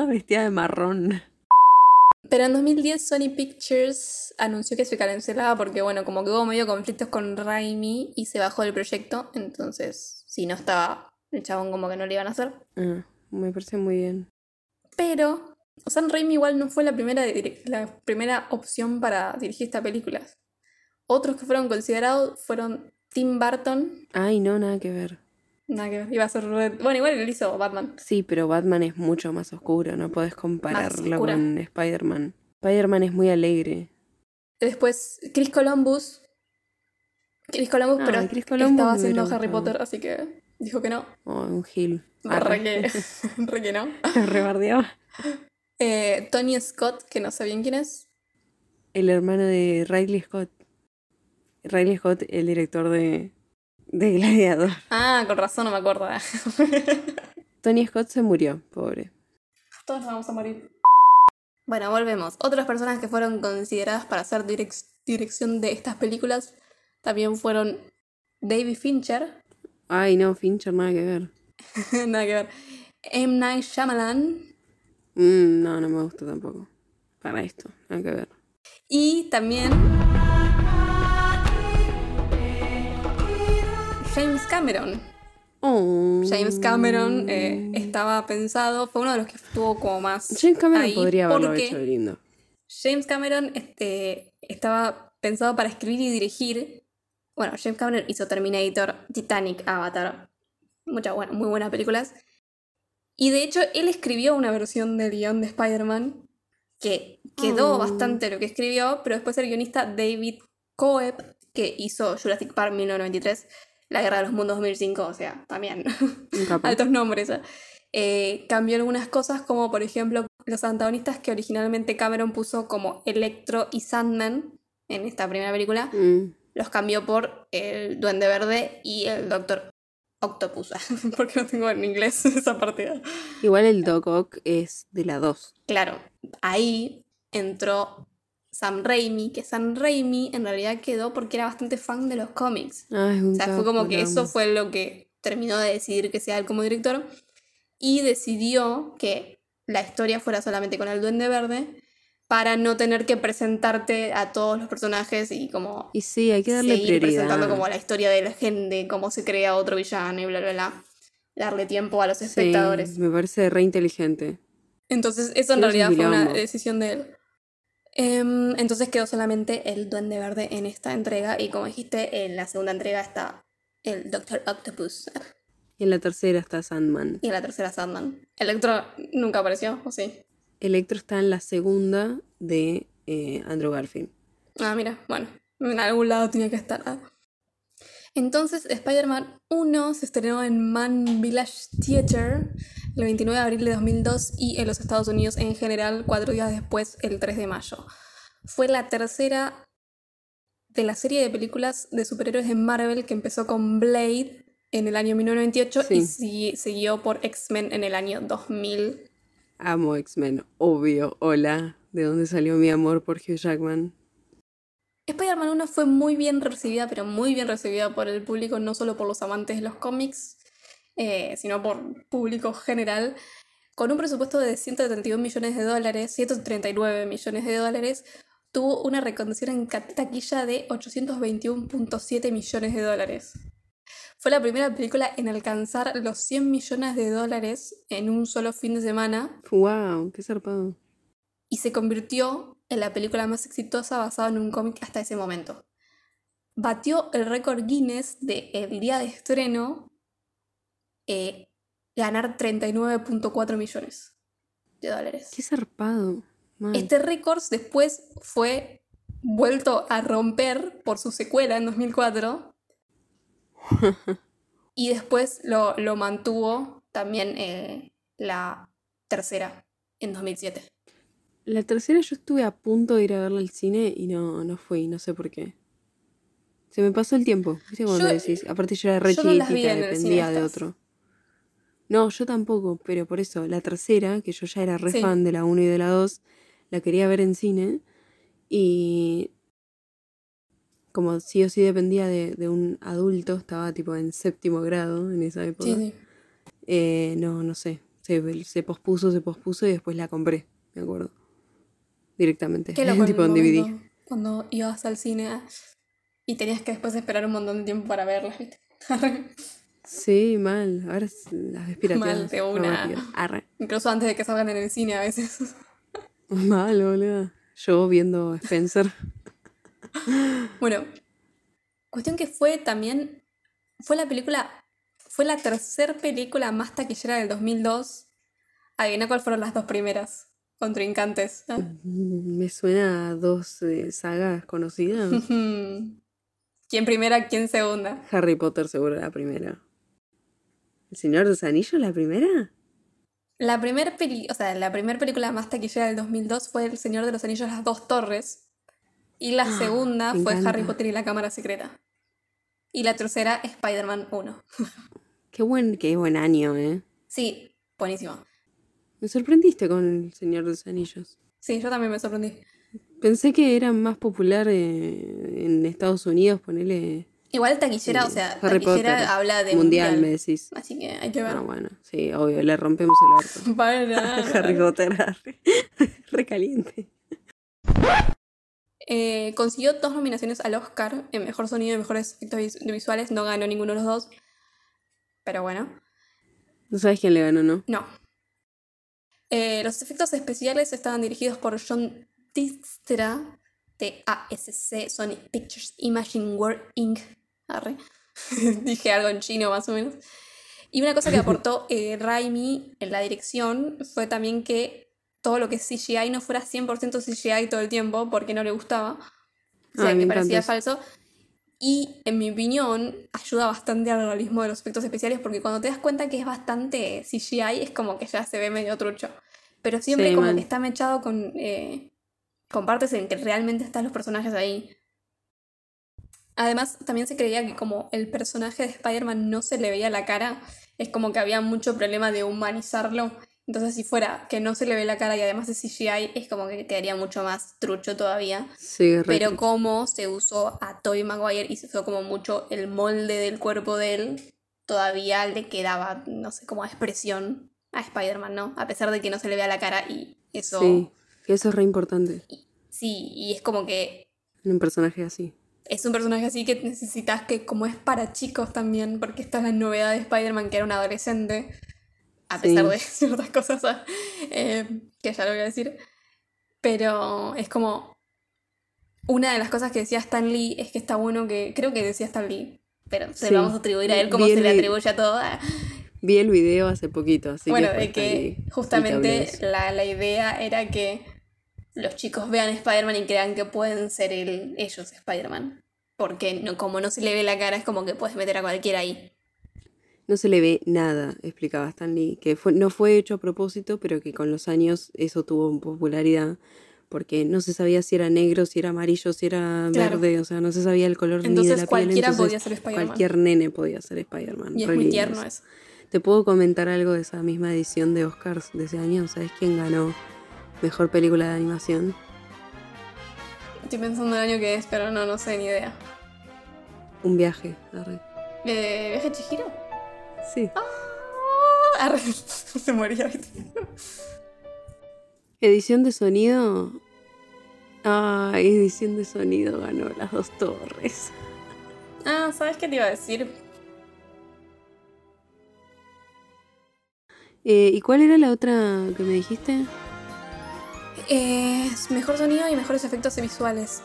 Speaker 2: vestida de marrón.
Speaker 1: Pero en 2010 Sony Pictures anunció que se cancelaba porque, bueno, como que hubo medio conflictos con Raimi y se bajó del proyecto. Entonces, si no estaba el chabón, como que no le iban a hacer.
Speaker 2: Ah, me parece muy bien.
Speaker 1: Pero Sam Raimi igual no fue la primera, la primera opción para dirigir esta película. Otros que fueron considerados fueron Tim Burton.
Speaker 2: Ay, no, nada que ver.
Speaker 1: Nada que ver, iba a ser. Bueno, igual él hizo Batman.
Speaker 2: Sí, pero Batman es mucho más oscuro, no podés compararlo con Spider-Man. Spider-Man es muy alegre.
Speaker 1: Después Chris Columbus. Chris Columbus,
Speaker 2: Ah,
Speaker 1: pero
Speaker 2: Chris Columbus
Speaker 1: estaba haciendo Harry. Potter, así que dijo que no.
Speaker 2: Oh, un Gil.
Speaker 1: Re que, re que no.
Speaker 2: Rebardeaba.
Speaker 1: Eh, Tony Scott, que no sé bien quién es.
Speaker 2: El hermano de Riley Scott. Riley Scott, el director de, de Gladiador.
Speaker 1: Ah, con razón no me acuerdo.
Speaker 2: Tony Scott se murió, pobre.
Speaker 1: Todos nos vamos a morir. Bueno, volvemos. Otras personas que fueron consideradas para hacer direc- dirección de estas películas también fueron David Fincher,
Speaker 2: Ay, no, Fincher, nada que ver.
Speaker 1: nada que ver, M. Night Shyamalan
Speaker 2: Mm, no, no me gusta tampoco. Para esto, nada que ver.
Speaker 1: y también James Cameron.
Speaker 2: Oh.
Speaker 1: James Cameron eh, estaba pensado, fue uno de los que estuvo como más.
Speaker 2: James Cameron
Speaker 1: ahí
Speaker 2: podría haberlo hecho lindo.
Speaker 1: James Cameron este, estaba pensado para escribir y dirigir. Bueno, James Cameron hizo Terminator, Titanic, Avatar. Muchas buenas, muy buenas películas. Y de hecho, él escribió una versión del guion de Spider-Man que quedó
Speaker 2: Oh.
Speaker 1: bastante lo que escribió, pero después el guionista David Coeb, que hizo Jurassic Park 1993, La Guerra de los Mundos 2005, o sea, también altos nombres. ¿eh? Eh, cambió algunas cosas, como por ejemplo los antagonistas que originalmente Cameron puso como Electro y Sandman en esta primera película,
Speaker 2: Mm.
Speaker 1: los cambió por el Duende Verde y el Doctor Octopus, porque no tengo en inglés esa partida.
Speaker 2: Igual el Doc Ock es de la 2.
Speaker 1: Claro, ahí entró Sam Raimi, que Sam Raimi en realidad quedó porque era bastante fan de los cómics.
Speaker 2: Ah, es un
Speaker 1: O sea, fue como que eso fue lo que terminó de decidir que sea él como director. Y decidió que la historia fuera solamente con el Duende Verde para no tener que presentarte a todos los personajes y como
Speaker 2: Y sí, hay que darle
Speaker 1: seguir
Speaker 2: prioridad.
Speaker 1: presentando como la historia de la gente, cómo se crea otro villano y bla, bla, bla. Darle tiempo a los
Speaker 2: Sí,
Speaker 1: espectadores.
Speaker 2: me parece re inteligente.
Speaker 1: Entonces, eso en
Speaker 2: Sí,
Speaker 1: realidad fue una decisión de él. Em, entonces quedó solamente el Duende Verde en esta entrega. Y como dijiste, en la segunda entrega está el Doctor Octopus.
Speaker 2: Y en la tercera está Sandman.
Speaker 1: Y en la tercera Sandman. Electro nunca apareció, ¿o sí?
Speaker 2: Electro está en la segunda de eh, Andrew Garfield.
Speaker 1: Ah, mira, bueno, en algún lado tenía que estar. ah. Entonces, Spider-Man 1 se estrenó en Man Village Theater el 29 de abril de 2002 y en los Estados Unidos en general cuatro días después, el 3 de mayo. Fue la tercera de la serie de películas de superhéroes de Marvel que empezó con Blade en el año 1998 y
Speaker 2: Sí.
Speaker 1: siguió por X-Men en el año 2000.
Speaker 2: Amo X-Men, obvio. Hola, ¿de dónde salió mi amor por Hugh Jackman?
Speaker 1: Spider-Man 1 fue muy bien recibida, pero muy bien recibida por el público, no solo por los amantes de los cómics, eh, sino por público general. Con un presupuesto de 131 millones de dólares, 139 millones de dólares, tuvo una recaudación en taquilla de 821.7 millones de dólares. Fue la primera película en alcanzar los 100 millones de dólares en un solo fin de semana
Speaker 2: ¡Wow! ¡Qué zarpado!
Speaker 1: y se convirtió en la película más exitosa basada en un cómic hasta ese momento. Batió el récord Guinness de el día de estreno eh, ganar 39.4 millones de dólares.
Speaker 2: ¡Qué zarpado! Man.
Speaker 1: Este récord después fue vuelto a romper por su secuela en 2004 y después lo, lo mantuvo también eh, la tercera en 2007.
Speaker 2: La tercera yo estuve a punto de ir a verla al cine y no, no fui, no sé por qué. Se me pasó el tiempo, ¿viste cuando
Speaker 1: Yo-
Speaker 2: decís? Aparte yo era re
Speaker 1: yo
Speaker 2: chiquitita, dependía de otro. No, yo tampoco, pero por eso, la tercera, que yo ya era re
Speaker 1: Sí.
Speaker 2: fan de la 1 y de la 2, la quería ver en cine y como sí o sí dependía de, de un adulto, estaba tipo en séptimo grado en esa época.
Speaker 1: Sí, sí.
Speaker 2: Eh, no, no sé. Se, se pospuso, se pospuso y después la compré, me acuerdo. Directamente.
Speaker 1: Qué loco el
Speaker 2: tipo en DVD.
Speaker 1: momento Cuando ibas al cine y tenías que después esperar un montón de tiempo para verlas, ¿viste?
Speaker 2: Sí, mal. Ahora las ves pirateadas.
Speaker 1: Mal de una. Incluso antes de que salgan en el cine a veces.
Speaker 2: Mal, boludo. Yo viendo Spencer.
Speaker 1: Bueno, cuestión que fue también, fue la película, fue la tercer película más taquillera del 2002. Adivina cuál fueron las dos primeras contrincantes. ¿ah?
Speaker 2: Me suena a dos eh, sagas conocidas.
Speaker 1: ¿Quién primera, quién segunda?
Speaker 2: Harry Potter seguro la primera. ¿El Señor de los Anillos la primera?
Speaker 1: La primer peli, o sea, la primera película más taquillera del 2002 fue El Señor de los Anillos, Las Dos Torres. Y la segunda
Speaker 2: Ah, me
Speaker 1: fue
Speaker 2: encanta.
Speaker 1: Harry Potter y la Cámara Secreta. Y la tercera, Spider-Man 1.
Speaker 2: Qué buen, qué buen año, ¿eh?
Speaker 1: Sí, buenísimo.
Speaker 2: Me sorprendiste con El Señor de los Anillos.
Speaker 1: Sí, yo también me sorprendí.
Speaker 2: Pensé que era más popular eh, en Estados Unidos, ponele
Speaker 1: Igual taquillera,
Speaker 2: eh,
Speaker 1: o sea,
Speaker 2: Harry
Speaker 1: taquillera
Speaker 2: Potter.
Speaker 1: habla de
Speaker 2: mundial,
Speaker 1: mundial.
Speaker 2: me decís.
Speaker 1: Así que hay que ver.
Speaker 2: Ah, bueno, sí, obvio, le rompemos el orto.
Speaker 1: Para.
Speaker 2: Harry Potter. Recaliente.
Speaker 1: Eh, consiguió dos nominaciones al Oscar en Mejor Sonido y Mejores Efectos Vis- Visuales. No ganó ninguno de los dos. Pero bueno,
Speaker 2: No sabes quién le ganó, ¿no?
Speaker 1: no. Eh, los efectos especiales estaban dirigidos por John Dijkstra, T-A-S-C, Sonic Pictures Imagine World Inc. Arre. Dije algo en chino más o menos. Y una cosa que aportó eh, Raimi en la dirección fue también que todo lo que es CGI no fuera 100% CGI todo el tiempo porque no le gustaba. O sea,
Speaker 2: Ay,
Speaker 1: que parecía
Speaker 2: eso.
Speaker 1: falso. Y en mi opinión ayuda bastante al realismo de los efectos especiales porque cuando te das cuenta que es bastante CGI es como que ya se ve medio trucho. Pero siempre
Speaker 2: Sí,
Speaker 1: como que está mechado con, eh, con partes en que realmente están los personajes ahí. Además, también se creía que como el personaje de Spider-Man no se le veía la cara, es como que había mucho problema de humanizarlo. Entonces, si fuera que no se le ve la cara y además de CGI, es como que quedaría mucho más trucho todavía.
Speaker 2: Sí,
Speaker 1: Pero como se usó a Tobey Maguire y se usó como mucho el molde del cuerpo de él, todavía le quedaba, no sé, como expresión a Spider-Man, ¿no? A pesar de que no se le vea la cara y eso...
Speaker 2: Sí, eso es re importante
Speaker 1: Sí, y es como que
Speaker 2: en un personaje así.
Speaker 1: es un personaje así que necesitas que, como es para chicos también, porque esta es la novedad de Spider-Man, que era un adolescente, a
Speaker 2: Sí.
Speaker 1: pesar de ciertas cosas eh, que ya lo voy a decir. Pero es como. Una de las cosas que decía Stan Lee es que está bueno que. Creo que decía Stan Lee, pero se
Speaker 2: Sí.
Speaker 1: lo vamos a atribuir a él como se le atribuye a todo. Ah,
Speaker 2: Vi el video hace poquito, así
Speaker 1: bueno,
Speaker 2: que. fue
Speaker 1: de que justamente la, la idea era que los chicos vean Spider-Man y crean que pueden ser el- ellos Spider-Man. Porque no, como no se le ve la cara, es como que puedes meter a cualquiera ahí.
Speaker 2: No se le ve nada, explicaba Stan Lee, que fue, no fue hecho a propósito, pero que con los años eso tuvo popularidad, porque no se sabía si era negro, si era amarillo, si era
Speaker 1: Claro.
Speaker 2: verde, o sea, no se sabía el color ni de la piel.
Speaker 1: cualquiera
Speaker 2: entonces
Speaker 1: podía ser Spider-Man.
Speaker 2: Cualquier nene podía ser Spider-Man.
Speaker 1: Y es muy tierno
Speaker 2: eso. Te puedo comentar algo de esa misma edición de Oscars de ese año, ¿sabes quién ganó Mejor Película de Animación?
Speaker 1: Estoy pensando el año que es, pero no, no sé ni idea.
Speaker 2: Un viaje, arre.
Speaker 1: Eh, ¿Viaje Chihiro?
Speaker 2: Sí.
Speaker 1: Ah, arre, se moría.
Speaker 2: Edición de sonido. Ah, edición de sonido ganó las dos torres.
Speaker 1: Ah, ¿sabes qué te iba a decir?
Speaker 2: Eh, ¿Y cuál era la otra que me dijiste?
Speaker 1: Eh, mejor sonido y mejores efectos visuales.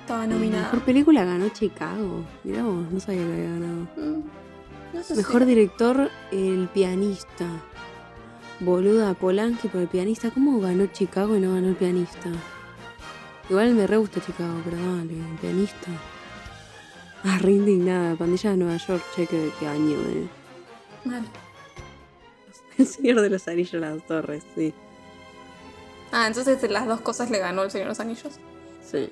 Speaker 1: Estaba nominada.
Speaker 2: Mejor película ganó Chicago. Mirá vos, no sabía que había ganado.
Speaker 1: Mm, no sé
Speaker 2: Mejor
Speaker 1: si-
Speaker 2: director, El Pianista. Boluda, Polanski por El Pianista. ¿Cómo ganó Chicago y no ganó El Pianista? Igual me re gusta Chicago, pero dale, El Pianista. Ah, re indignada. Pandilla de Nueva York, che, qué, qué año, eh.
Speaker 1: Mal.
Speaker 2: El Señor de los Anillos, las torres, sí.
Speaker 1: Ah, entonces de las dos cosas le ganó el Señor de los Anillos.
Speaker 2: Sí.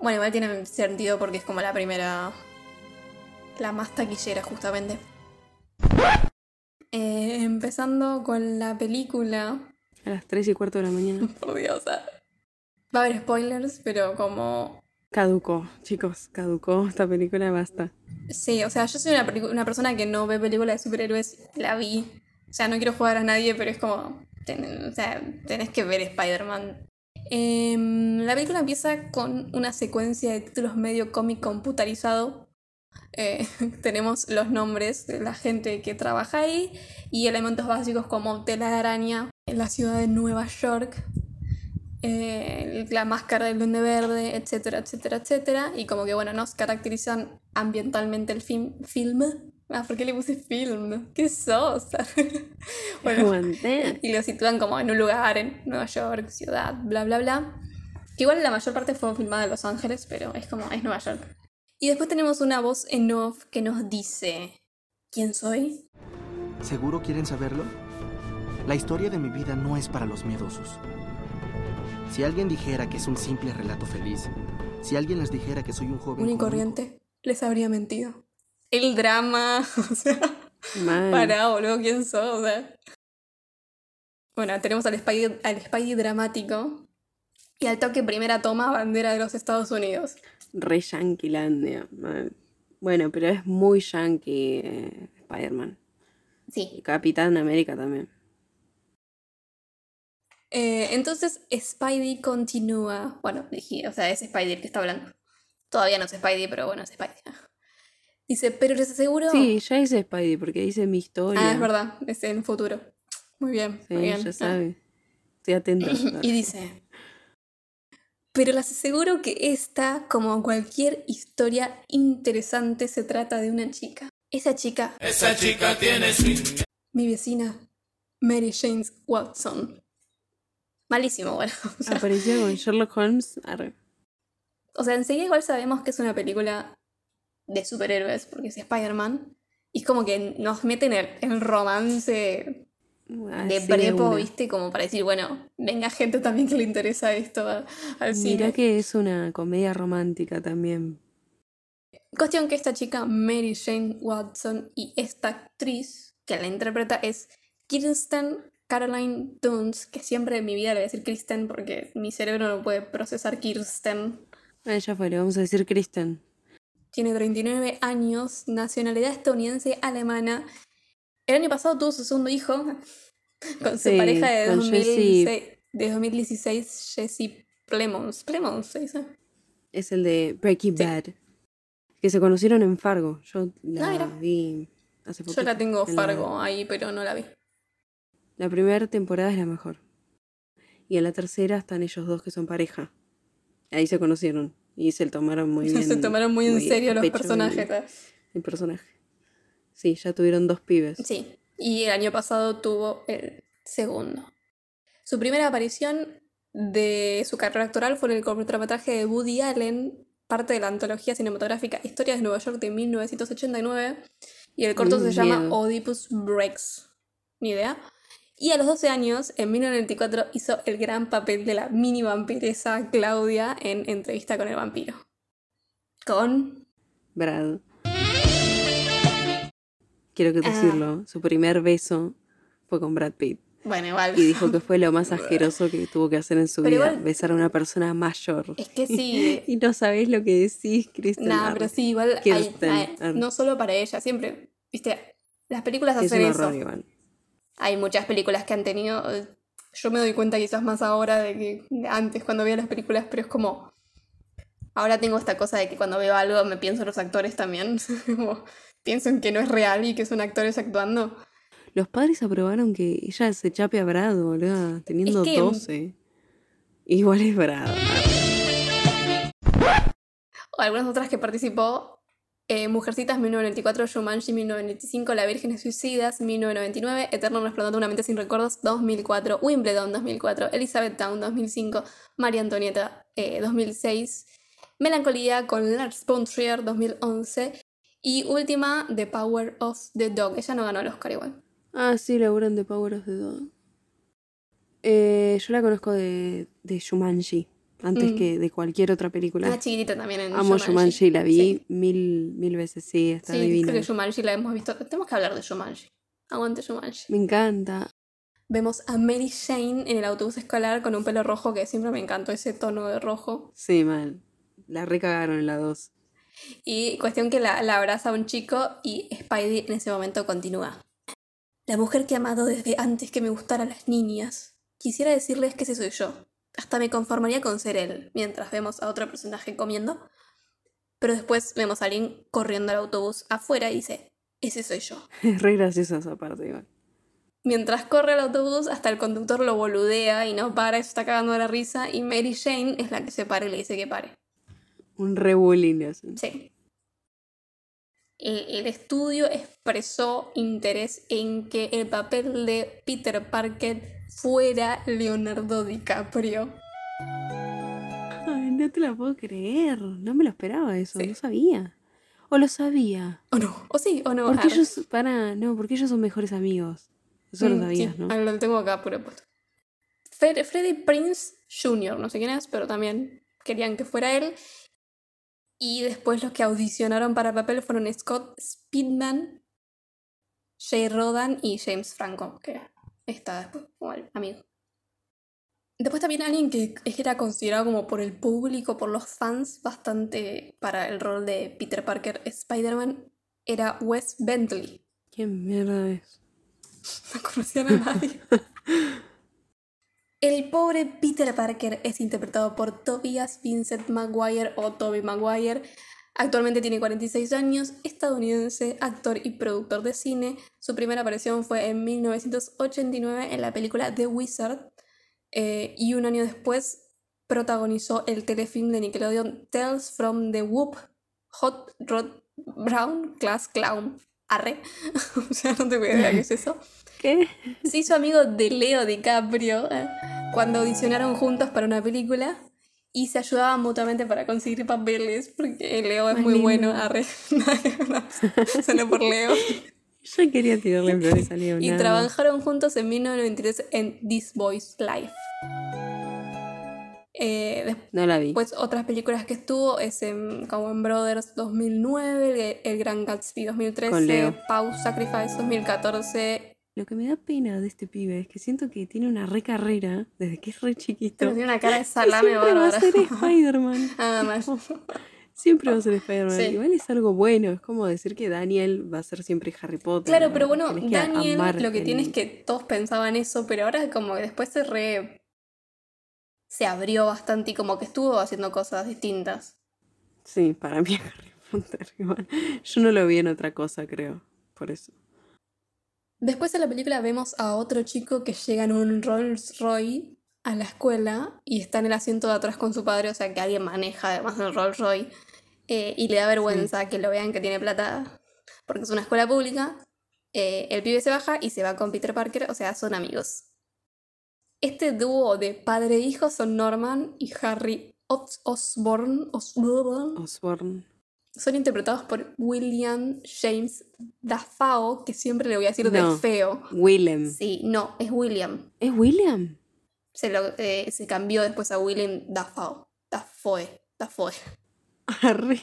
Speaker 1: Bueno, igual tiene sentido porque es como la primera. La más taquillera, justamente. Eh, empezando con la película.
Speaker 2: A las 3 y cuarto de la mañana.
Speaker 1: Por Dios. ah. Va a haber spoilers, pero como.
Speaker 2: Caducó, chicos, caducó esta película, basta.
Speaker 1: Sí, o sea, yo soy una, persona que no ve películas de superhéroes. La vi. O sea, no quiero jugar a nadie, pero es como. ten- o sea, tenés que ver Spider-Man. Em, la película empieza con una secuencia de títulos medio cómic computarizado. Eh, tenemos los nombres de la gente que trabaja ahí y elementos básicos como tela de araña en la ciudad de Nueva York, eh, la máscara del duende verde, etcétera, etcétera, etcétera. Y como que bueno, nos caracterizan ambientalmente el film. film. Ah, ¿por qué le puse film? ¿Qué sos? bueno, y lo sitúan como en un lugar en Nueva York, ciudad, bla, bla, bla. Que igual la mayor parte fue filmada en Los Ángeles, pero es como, es Nueva York. Y después tenemos una voz en off que nos dice, ¿quién soy?
Speaker 6: ¿Seguro quieren saberlo? La historia de mi vida no es para los miedosos. Si alguien dijera que es un simple relato feliz, si alguien les dijera que soy un joven...
Speaker 1: Un y
Speaker 6: común,
Speaker 1: corriente, les habría mentido. El drama, o sea, pará, boludo, ¿quién sos? O sea. Bueno, tenemos al Spidey, al Spidey dramático y al toque primera toma bandera de los Estados Unidos.
Speaker 2: Re yanquilandia. Bueno, pero es muy yankee eh, Spider-Man. Y
Speaker 1: Sí.
Speaker 2: Capitán América también.
Speaker 1: Eh, entonces Spidey continúa. Bueno, dije, o sea, es Spidey el que está hablando. Todavía no es Spidey, pero bueno, es Spidey. Dice, pero les aseguro.
Speaker 2: Sí, ya dice Spidey porque dice mi historia.
Speaker 1: Ah, es verdad, es en futuro. Muy bien,
Speaker 2: Sí,
Speaker 1: muy bien.
Speaker 2: ya
Speaker 1: Ah.
Speaker 2: sabe. Estoy atenta.
Speaker 1: Y dice, pero les aseguro que esta, como cualquier historia interesante, se trata de una chica. Esa chica,
Speaker 4: Esa chica tiene swing.
Speaker 1: mi vecina, Mary Jane Watson. Malísimo, bueno. O sea,
Speaker 2: Apareció con Sherlock Holmes. Arre.
Speaker 1: o sea, enseguida igual sabemos que es una película de superhéroes, porque es Spider-Man. Y es como que nos meten el, el romance
Speaker 2: Ah,
Speaker 1: de prepo. ¿viste? Como para decir, bueno, venga gente también que le interesa esto a- al cine.
Speaker 2: Mirá que es una comedia romántica también.
Speaker 1: Cuestión que esta chica, Mary Jane Watson, y esta actriz que la interpreta es Kirsten Caroline Dunst, que siempre en mi vida le voy a decir Kristen porque mi cerebro no puede procesar Kirsten.
Speaker 2: Ah, ya fue, le vamos a decir Kristen.
Speaker 1: Tiene 39 años, nacionalidad estadounidense alemana. El año pasado tuvo su segundo hijo con su
Speaker 2: Sí,
Speaker 1: pareja de,
Speaker 2: con
Speaker 1: 2016, de 2016, Jesse Plemons. Plemons se dice.
Speaker 2: Es el de Breaking
Speaker 1: Sí.
Speaker 2: Bad. Que se conocieron en Fargo. Yo la
Speaker 1: Ah,
Speaker 2: vi hace poco.
Speaker 1: Yo la tengo Fargo ahí, pero no la vi.
Speaker 2: La primera temporada es la mejor. Y en la tercera están ellos dos que son pareja. Ahí se conocieron. Y se tomaron muy bien.
Speaker 1: se tomaron muy en serio los personajes.
Speaker 2: El, el personaje. Sí, ya tuvieron dos pibes.
Speaker 1: Sí, y el año pasado tuvo el segundo. Su primera aparición de su carrera actoral fue en el cortometraje de Woody Allen, parte de la antología cinematográfica Historias de Nueva York de 1989, y el corto
Speaker 2: Mm,
Speaker 1: se llama. Oedipus Breaks. Ni idea. Y a los 12 años, en 1994, hizo el gran papel de la mini vampiresa Claudia en Entrevista con el vampiro. Con
Speaker 2: Brad. Quiero que
Speaker 1: Ah.
Speaker 2: decirlo. Su primer beso fue con Brad Pitt.
Speaker 1: Bueno, igual.
Speaker 2: Y dijo que fue lo más asqueroso que tuvo que hacer en su
Speaker 1: Pero
Speaker 2: vida.
Speaker 1: igual-
Speaker 2: Besar a una persona mayor.
Speaker 1: Es que sí.
Speaker 2: Y no sabés lo que decís, Kristen.
Speaker 1: Nah,
Speaker 2: Arre.
Speaker 1: pero sí, igual hay-
Speaker 2: Kirsten,
Speaker 1: hay-
Speaker 2: ah.
Speaker 1: no solo para ella, siempre, viste, las películas
Speaker 2: Es
Speaker 1: hacen
Speaker 2: un
Speaker 1: eso.
Speaker 2: horror igual.
Speaker 1: Hay muchas películas que han tenido, yo me doy cuenta quizás más ahora de que antes cuando veía las películas, pero es como, ahora tengo esta cosa de que cuando veo algo me pienso en los actores también, como, pienso en que no es real y que son actores actuando.
Speaker 2: Los padres aprobaron que ella se chape a Brad, boluda, teniendo
Speaker 1: Es que-
Speaker 2: 12. Igual es Brad.
Speaker 1: O algunas otras que participó, eh, Mujercitas 1994, Shumanji 1995, La Virgen Suicidas 1999, Eterno Resplandor de una mente sin recuerdos 2004, Wimbledon 2004, Elizabeth Town 2005, María Antonieta eh, 2006, Melancolía con Lars von Trier 2011 y última The Power of the Dog. Ella no ganó el Oscar igual.
Speaker 2: Ah, sí, laburan de Power of the Dog. Eh, yo la conozco de, de Shumanji, antes
Speaker 1: Mm.
Speaker 2: que de cualquier otra película.
Speaker 1: Ah, chiquitita también en
Speaker 2: Amo Shumanji, la vi
Speaker 1: Sí,
Speaker 2: mil, mil veces, sí, está
Speaker 1: sí
Speaker 2: divina.
Speaker 1: creo que Shumanji la hemos visto. Tenemos que hablar de Shumanji. Aguante Shumanji.
Speaker 2: Me encanta.
Speaker 1: Vemos a Mary Jane en el autobús escolar con un pelo rojo que siempre me encantó ese tono de rojo.
Speaker 2: Sí, mal. La recagaron en la 2.
Speaker 1: Y cuestión que la, la abraza un chico y Spidey en ese momento continúa. La mujer que he amado desde antes que me gustaran las niñas. Quisiera decirles que ese soy yo. Hasta me conformaría con ser él, mientras vemos a otro personaje comiendo. Pero después vemos a alguien corriendo al autobús afuera y dice, ese soy yo.
Speaker 2: Es re graciosa esa parte, igual.
Speaker 1: Mientras corre el autobús, hasta el conductor lo boludea y no para, y se está cagando de la risa. Y Mary Jane es la que se para y le dice que pare.
Speaker 2: Un re bullying le hacen.
Speaker 1: Sí. El, el estudio expresó interés en que el papel de Peter Parker fuera Leonardo DiCaprio.
Speaker 2: Ay, no te la puedo creer. No me lo esperaba eso,
Speaker 1: Sí.
Speaker 2: no sabía. O lo sabía.
Speaker 1: ¿O no? ¿O sí? ¿O no?
Speaker 2: Porque ellos, para, no, porque ellos son mejores amigos. Eso lo
Speaker 1: mm,
Speaker 2: sabías,
Speaker 1: sí,
Speaker 2: ¿no?
Speaker 1: ah, Lo tengo acá puro puesto. Fred- Freddie Prince Jr., no sé quién es, pero también querían que fuera él. Y después los que audicionaron para el papel fueron Scott Speedman, Jay Rodan y James Franco, que está después como el amigo. Después también alguien que era considerado como por el público, por los fans, bastante para el rol de Peter Parker Spider-Man, era Wes Bentley.
Speaker 2: ¿Quién mierda es?
Speaker 1: No conocían a nadie. El pobre Peter Parker es interpretado por Tobias Vincent Maguire o Toby Maguire. Actualmente tiene 46 años, estadounidense, actor y productor de cine. Su primera aparición fue en 1989 en la película The Wizard. eh, y un año después protagonizó el telefilm de Nickelodeon Tales from the Whoop Hot Rod Brown Class Clown. Arre. o sea, no tengo idea qué es eso.
Speaker 2: ¿Qué?
Speaker 1: Se hizo amigo de Leo DiCaprio eh, cuando audicionaron juntos para una película y se ayudaban mutuamente para conseguir papeles porque Leo es
Speaker 2: Más
Speaker 1: muy
Speaker 2: lindo.
Speaker 1: bueno. Arre. Solo por Leo.
Speaker 2: Yo quería tirarle flores a Leo.
Speaker 1: Y
Speaker 2: nada.
Speaker 1: trabajaron juntos en 1993 en This Boy's Life. Eh,
Speaker 2: No la vi.
Speaker 1: después otras películas que estuvo es en Coen Brothers 2009, El, El Gran Gatsby
Speaker 2: Con
Speaker 1: 2013,
Speaker 2: Leo.
Speaker 1: Pause Sacrifice 2014.
Speaker 2: Lo que me da pena de este pibe es que siento que tiene una re carrera desde que es re chiquito.
Speaker 1: Pero tiene una cara de salame
Speaker 2: Siempre va a ser Spider-Man.
Speaker 1: Nada más.
Speaker 2: Siempre va a ser Spider-Man.
Speaker 1: Sí.
Speaker 2: Igual es algo bueno. Es como decir que Daniel va a ser siempre Harry Potter.
Speaker 1: Claro,
Speaker 2: ¿no?
Speaker 1: pero bueno, Daniel lo que
Speaker 2: el-
Speaker 1: tiene es que todos pensaban eso, pero ahora como que después se re... se abrió bastante y como que estuvo haciendo cosas distintas.
Speaker 2: Sí, para mí es Harry Potter. igual. Yo no lo vi en otra cosa, creo. Por eso.
Speaker 1: Después de la película vemos a otro chico que llega en un Rolls Royce a la escuela y está en el asiento de atrás con su padre, o sea que alguien maneja además del Rolls Royce eh, y le da vergüenza que lo vean que tiene plata porque es una escuela pública. Eh, el pibe se baja y se va con Peter Parker, o sea, son amigos. Este dúo de padre e hijo son Norman y Harry Os- Osborn, Osborn
Speaker 2: Osborne.
Speaker 1: Son interpretados por William James Dafoe, que siempre le voy a decir
Speaker 2: No.
Speaker 1: de feo.
Speaker 2: Willem.
Speaker 1: Sí, no, es William.
Speaker 2: ¿Es William?
Speaker 1: Se, lo, eh, se cambió después a William Dafoe. Dafoe. Dafoe.
Speaker 2: Arre.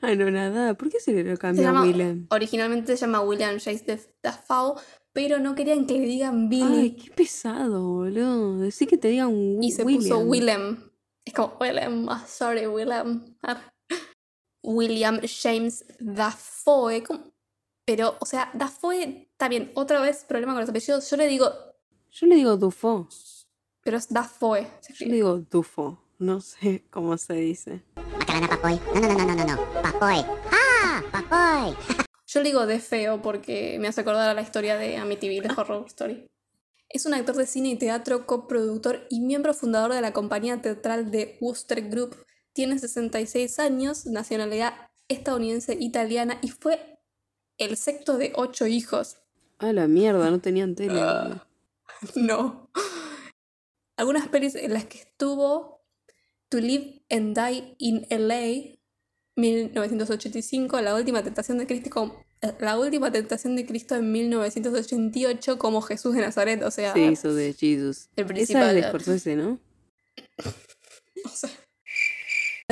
Speaker 2: Ah, no, nada. ¿Por qué se le lo cambió a Willem?
Speaker 1: Originalmente se llama William James Daf- Dafoe, pero no querían que le digan Billy.
Speaker 2: Ay, qué pesado, boludo. Decí que te digan
Speaker 1: y se
Speaker 2: William.
Speaker 1: puso Willem. Es como Willem, ah, sorry, Willem. Ah. William James Dafoe. Pero, o sea, Dafoe, está bien, otra vez problema con los apellidos. Yo le digo,
Speaker 2: Yo le digo Dufo.
Speaker 1: pero es Dafoe.
Speaker 2: Yo le digo Dufo. No sé cómo se dice.
Speaker 7: Macarena Papoy. No, no, no, no, no, no. Papoy. ¡Ah! Papoy.
Speaker 1: Yo le digo de feo porque me hace acordar a la historia de Amityville Horror Story. Es un actor de cine y teatro, coproductor y miembro fundador de la compañía teatral de Wooster Group. Tiene 66 años, nacionalidad estadounidense italiana y fue el sexto de ocho hijos.
Speaker 2: Ah, la mierda, no tenían tele.
Speaker 1: Ah. No. Algunas pelis en las que estuvo To Live and Die in LA 1985, La última tentación de Cristo La última tentación de Cristo en 1988 como Jesús de Nazaret, o sea,
Speaker 2: Se hizo de Jesus.
Speaker 1: el
Speaker 2: Esa
Speaker 1: principal.
Speaker 2: es de Scorsese, ¿no?
Speaker 1: o sea.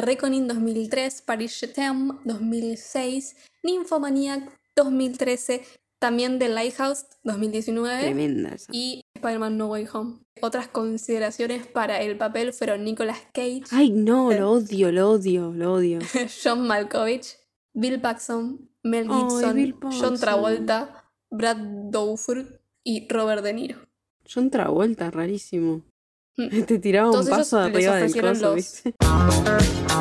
Speaker 1: Reckoning 2003, Paris Je t'aime 2006, Nymphomaniac 2013, también The Lighthouse 2019
Speaker 2: Tremenda esa.
Speaker 1: y Spider-Man No Way Home. Otras consideraciones para el papel fueron Nicolas Cage,
Speaker 2: Ay, no, lo odio, lo odio, lo odio.
Speaker 1: John Malkovich, Bill Paxton, Mel
Speaker 2: Ay,
Speaker 1: Gibson, John. Travolta, Brad Dourif y Robert De Niro.
Speaker 2: John Travolta, rarísimo. Te tiraba un
Speaker 1: ellos
Speaker 2: paso de
Speaker 1: les
Speaker 2: arriba del coso,
Speaker 1: los-
Speaker 2: ¿viste?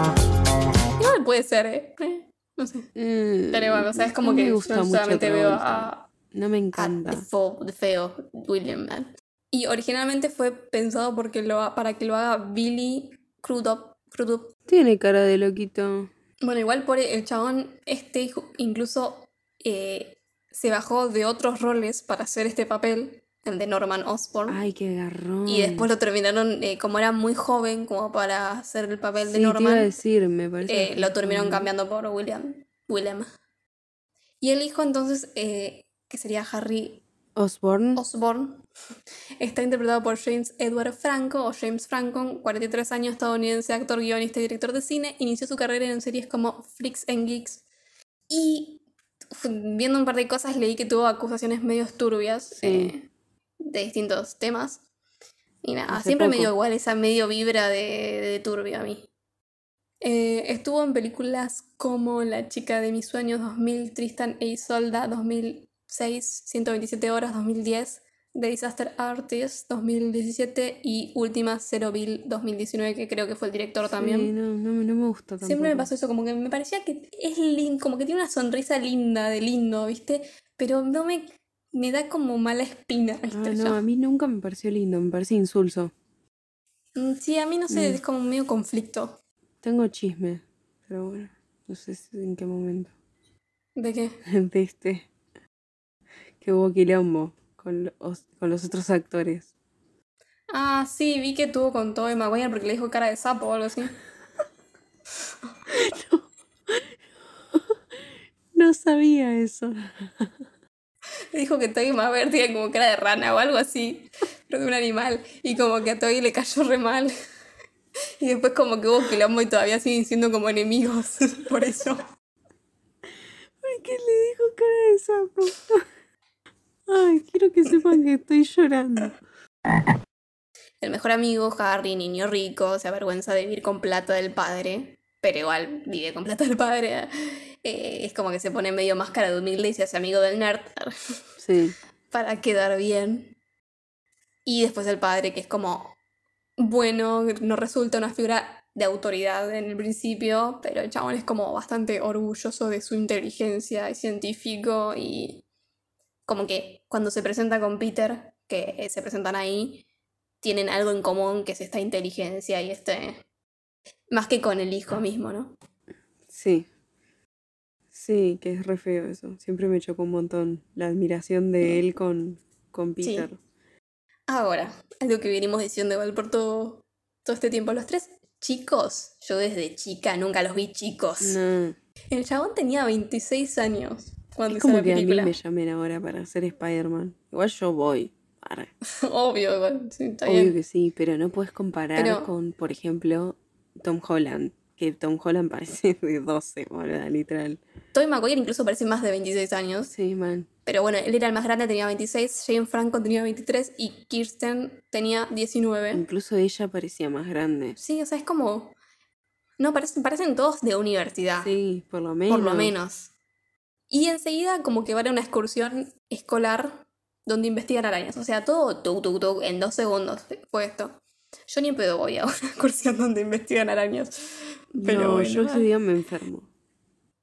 Speaker 1: Igual puede ser, ¿eh? Eh, No sé.
Speaker 2: Mm,
Speaker 1: Pero bueno, o sea, es como
Speaker 2: no
Speaker 1: que
Speaker 2: me
Speaker 1: yo
Speaker 2: gusta mucho
Speaker 1: solamente veo a,
Speaker 2: No me encanta.
Speaker 1: de, de feo William. man. Y originalmente fue pensado porque lo, para que lo haga Billy Crudup. Crudup.
Speaker 2: Tiene cara de loquito.
Speaker 1: Bueno, igual por el chabón, este incluso eh, se bajó de otros roles para hacer este papel, el de Norman Osborn.
Speaker 2: Ay, qué garrón.
Speaker 1: Y después lo terminaron, eh, como era muy joven, como para hacer el papel
Speaker 2: sí,
Speaker 1: de
Speaker 2: te iba a
Speaker 1: Norman,
Speaker 2: decir, me parece.
Speaker 1: eh, lo terminaron cambiando por William. William. Y el hijo entonces, eh, que sería Harry
Speaker 2: Osborne.
Speaker 1: Osborn, está interpretado por James Edward Franco o James Franco, 43 años, estadounidense, actor, guionista y director de cine. Inició su carrera en series como Freaks and Geeks. Y viendo un par de cosas leí que tuvo acusaciones medio turbias
Speaker 2: Sí.
Speaker 1: eh, de distintos temas. Y nada,
Speaker 2: Hace
Speaker 1: siempre me dio igual esa medio vibra de, de turbio a mí. Eh, estuvo en películas como La chica de mis sueños 2000, Tristan e Isolda 2006, 127 horas 2010, The Disaster Artist 2017 y Última Zero Bill 2019, que creo que fue el director también.
Speaker 2: Sí, no, no, me- no me gusta tampoco.
Speaker 1: Siempre me pasó eso, como que me parecía que es lindo, como que tiene una sonrisa linda, de lindo, ¿viste? Pero no me, me da como mala espina.
Speaker 2: Ah, no, a mí nunca me pareció lindo, me parece insulso.
Speaker 1: Mm, Sí, a mí no sé, es como medio conflicto.
Speaker 2: Tengo chisme, pero bueno, no sé en qué momento.
Speaker 1: ¿De qué?
Speaker 2: De este. Que hubo quilombo con los, con los otros actores.
Speaker 1: Ah, sí, vi que tuvo con Tobey Maguire porque le dijo cara de sapo o algo así.
Speaker 2: No sabía eso.
Speaker 1: Le dijo que Tobey Maguire tenía como cara de rana o algo así, pero de un animal. Y como que a Tobey le cayó re mal. Y después como que hubo quilombo y todavía siguen siendo como enemigos por eso.
Speaker 2: ¿Por qué le dijo cara de sapo? Ay, quiero que sepan que estoy llorando.
Speaker 1: El mejor amigo, Harry, niño rico, se avergüenza de vivir con plata del padre, pero igual vive con plata del padre. eh, es como que se pone medio máscara de humilde y se hace amigo del nerd
Speaker 2: Sí,
Speaker 1: para quedar bien. Y después el padre, que es como bueno, no resulta una figura de autoridad en el principio, pero el chabón es como bastante orgulloso de su inteligencia, es científico y como que cuando se presenta con Peter, que eh, se presentan ahí, tienen algo en común que es esta inteligencia y este... Más que con el hijo mismo, ¿no?
Speaker 2: sí. Sí, que es re feo eso. Siempre me chocó un montón la admiración de él con, con
Speaker 1: Sí.
Speaker 2: Peter.
Speaker 1: Ahora, algo que venimos diciendo igual por todo, todo este tiempo, los tres chicos, yo desde chica nunca los vi chicos.
Speaker 2: No.
Speaker 1: El chabón tenía 26 años cuando
Speaker 2: Es
Speaker 1: hizo
Speaker 2: como
Speaker 1: la
Speaker 2: que a mí me llamen ahora para ser Spider-Man. Igual yo voy. Arre.
Speaker 1: Obvio, igual, sí, está
Speaker 2: Obvio
Speaker 1: bien.
Speaker 2: que sí, pero no puedes comparar
Speaker 1: Pero-
Speaker 2: con, por ejemplo, Tom Holland. Que Tom Holland parece de 12, boluda, literal.
Speaker 1: Tobey Maguire incluso parece más de 26 años.
Speaker 2: Sí, man.
Speaker 1: Pero bueno, él era el más grande, tenía 26. Jane Franco tenía 23 y Kirsten tenía 19.
Speaker 2: Incluso ella parecía más grande.
Speaker 1: Sí, o sea, es como... No, parecen, parecen todos de universidad.
Speaker 2: Sí, por lo menos.
Speaker 1: por lo menos. Y enseguida como que van a una excursión escolar donde investigan arañas. O sea, todo tuk, tuk, tuk, en dos segundos fue esto. Yo ni en pedo voy a una excursión donde investigan arañas. Pero
Speaker 2: no,
Speaker 1: bueno.
Speaker 2: yo ese día me enfermo.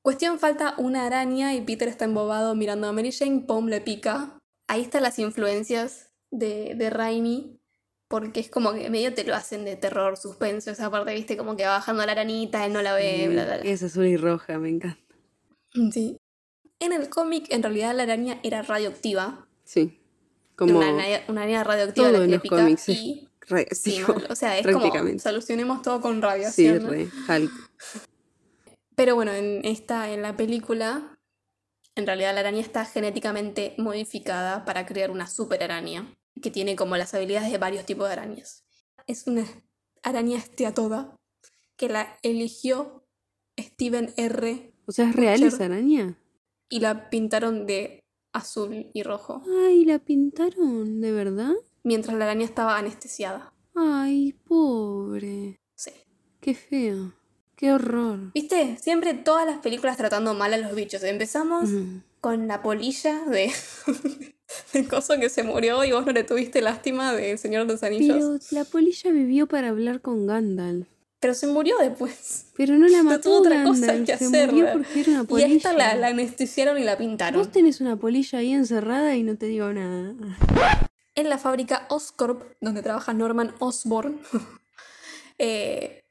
Speaker 1: Cuestión, falta una araña y Peter está embobado mirando a Mary Jane, Pom le pica. Ahí están las influencias de, de Raimi, porque es como que medio te lo hacen de terror, suspenso, esa parte, viste, como que va bajando la aranita, él no la ve, bla, bla, bla.
Speaker 2: Es azul y roja, me encanta.
Speaker 1: Sí. En el cómic, en realidad, la araña era radioactiva.
Speaker 2: Sí. Como
Speaker 1: Una, araña- una araña radioactiva
Speaker 2: todo
Speaker 1: la
Speaker 2: en
Speaker 1: que le
Speaker 2: los
Speaker 1: pica
Speaker 2: cómics,
Speaker 1: y...
Speaker 2: sí. re-
Speaker 1: Sí,
Speaker 2: sí,
Speaker 1: o sea, es como solucionemos todo con
Speaker 2: Sí,
Speaker 1: radiación. ¿no?
Speaker 2: re.
Speaker 1: Pero bueno, en esta, en la película, en realidad la araña está genéticamente modificada para crear una super araña, que tiene como las habilidades de varios tipos de arañas. Es una araña esteatoda que la eligió Steven R.
Speaker 2: O sea, ¿es real esa araña?
Speaker 1: y la pintaron de azul y rojo,
Speaker 2: Ay, ¿la pintaron? ¿De verdad?
Speaker 1: Mientras la araña estaba anestesiada.
Speaker 2: Ay, pobre.
Speaker 1: Sí.
Speaker 2: Qué feo. Qué horror.
Speaker 1: ¿Viste? Siempre todas las películas tratando mal a los bichos. Empezamos
Speaker 2: Mm.
Speaker 1: con la polilla de, de coso que se murió y vos no le tuviste lástima del Señor de los Anillos.
Speaker 2: Pero la polilla vivió para hablar con Gandalf.
Speaker 1: Pero se murió después.
Speaker 2: Pero no la
Speaker 1: No
Speaker 2: mató
Speaker 1: tuvo otra cosa
Speaker 2: Gandalf.
Speaker 1: que
Speaker 2: Se
Speaker 1: hacer.
Speaker 2: murió porque era una
Speaker 1: Y
Speaker 2: polilla.
Speaker 1: esta la, la anestesiaron y la pintaron.
Speaker 2: Vos tenés una polilla ahí encerrada y no te digo nada.
Speaker 1: En la fábrica Oscorp, donde trabaja Norman Osborn, eh,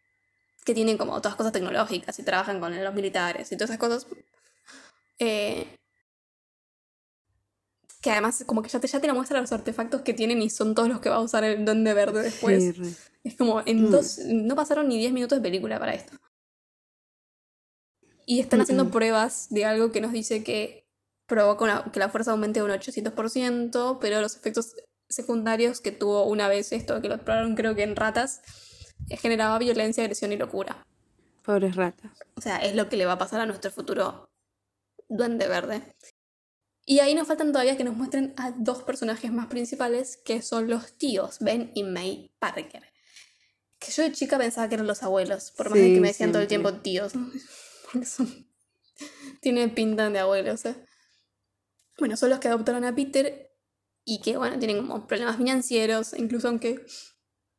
Speaker 1: que tienen como todas cosas tecnológicas y trabajan con los militares y todas esas cosas. eh, que además como que ya te, ya te la muestra los artefactos que tienen y son todos los que va a usar el Duende Verde después.
Speaker 2: Sí.
Speaker 1: Es como en
Speaker 2: Mm.
Speaker 1: dos. No pasaron ni 10 minutos de película para esto. Y están haciendo
Speaker 2: Mm, mm.
Speaker 1: pruebas de algo que nos dice que provoca una- que la fuerza aumente un 800%, pero los efectos secundarios que tuvo una vez esto, que lo probaron creo que en ratas, eh, generaba violencia, agresión y locura.
Speaker 2: Pobres ratas.
Speaker 1: O sea, es lo que le va a pasar a nuestro futuro duende verde. Y ahí nos faltan todavía que nos muestren a dos personajes más principales, que son los tíos, Ben y May Parker. Que yo de chica pensaba que eran los abuelos, por más de que me decían todo el tiempo tíos. Porque son... Tienen pinta de abuelos, ¿eh? Bueno, son los que adoptaron a Peter y que, bueno, tienen como problemas financieros, incluso aunque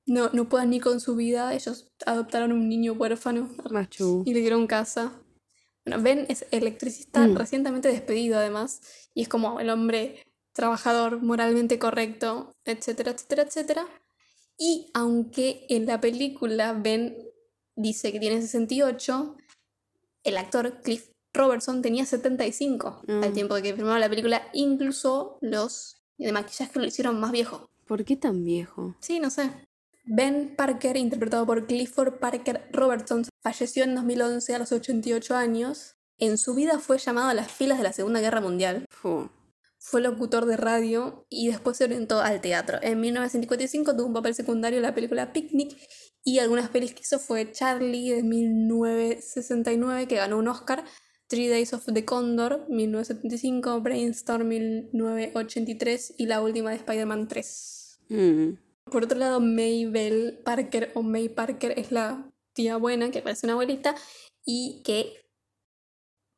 Speaker 1: no, no puedan ni con su vida, ellos adoptaron un niño huérfano
Speaker 2: Machu.
Speaker 1: y le dieron casa. Bueno, Ben es electricista
Speaker 2: Mm.
Speaker 1: recientemente despedido además, y es como el hombre trabajador, moralmente correcto, etcétera, etcétera, etcétera. Y aunque en la película Ben dice que tiene 68, el actor Cliff Robertson tenía 75 al
Speaker 2: Mm.
Speaker 1: tiempo de que filmaba la película, incluso los de maquillaje lo hicieron más viejo.
Speaker 2: ¿Por qué tan viejo?
Speaker 1: Sí, no sé. Ben Parker, interpretado por Clifford Parker Robertson, falleció en 2011 a los 88 años. En su vida fue llamado a las filas de la Segunda Guerra Mundial.
Speaker 2: Fu.
Speaker 1: Fue locutor de radio y después se orientó al teatro. En 1955 tuvo un papel secundario en la película Picnic y algunas pelis que hizo fue Charlie de 1969 que ganó un Oscar, Three Days of the Condor 1975, Brainstorm 1983 y la última de Spider-Man 3.
Speaker 2: Mm.
Speaker 1: Por otro lado, Maybell Parker o May Parker es la tía buena que parece una abuelita y que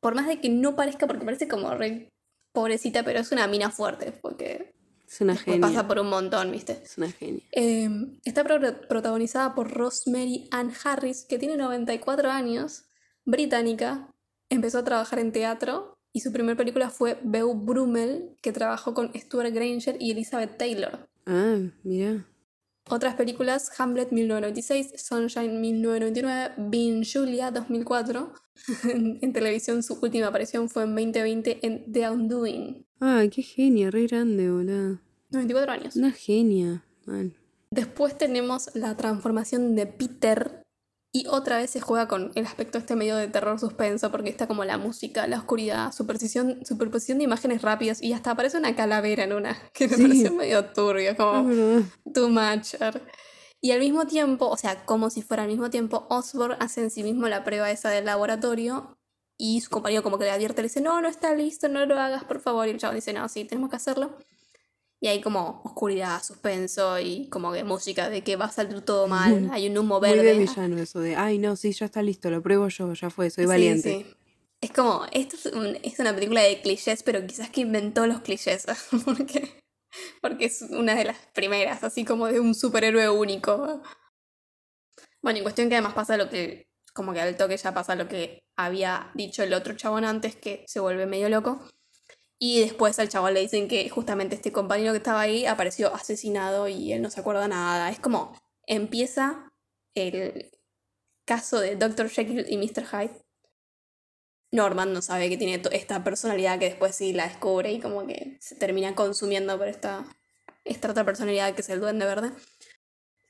Speaker 1: por más de que no parezca porque parece como re pobrecita, pero es una mina fuerte porque
Speaker 2: Es una genia.
Speaker 1: pasa por un montón, ¿viste?
Speaker 2: Es una genia.
Speaker 1: Eh, está pro- protagonizada por Rosemary Ann Harris, que tiene 94 años, británica. Empezó a trabajar en teatro y su primera película fue Beau Brummel, que trabajó con Stuart Granger y Elizabeth Taylor.
Speaker 2: Ah, mira.
Speaker 1: Otras películas, Hamlet 1996, Sunshine 1999, Being Julia 2004. en, en televisión su última aparición fue en 2020 en The Undoing.
Speaker 2: Ah, qué genia, re grande, boludo.
Speaker 1: 94 años.
Speaker 2: Una genia.
Speaker 1: Después tenemos la transformación de Peter y otra vez se juega con el aspecto este medio de terror suspenso porque está como la música, la oscuridad, superposición, superposición de imágenes rápidas y hasta aparece una calavera en una que me
Speaker 2: Sí.
Speaker 1: pareció medio turbio, como too much. Y al mismo tiempo, o sea, como si fuera al mismo tiempo, Osborn hace en sí mismo la prueba esa del laboratorio y su compañero como que le advierte, le dice, no, no está listo, no lo hagas, por favor. Y el chavo dice, no, sí, tenemos que hacerlo. Y hay como oscuridad, suspenso y como que música de que va a salir todo mal. Hay un humo
Speaker 2: Muy de
Speaker 1: verde.
Speaker 2: villano eso de, ay, no, sí, ya está listo, lo pruebo yo, ya fue, soy valiente.
Speaker 1: sí. Es como, esto es, un- es una película de clichés, pero quizás que inventó los clichés. porque, porque es una de las primeras, así como de un superhéroe único. Bueno, en cuestión que además pasa lo que, como que al toque ya pasa lo que había dicho el otro chabón antes, que se vuelve medio loco. Y después al chabón le dicen que justamente este compañero que estaba ahí apareció asesinado y él no se acuerda nada. Es como, empieza el caso de Dr. Jekyll y Mr. Hyde. Norman no sabe que tiene esta personalidad que después sí la descubre y como que se termina consumiendo por esta, esta otra personalidad que es el duende verde.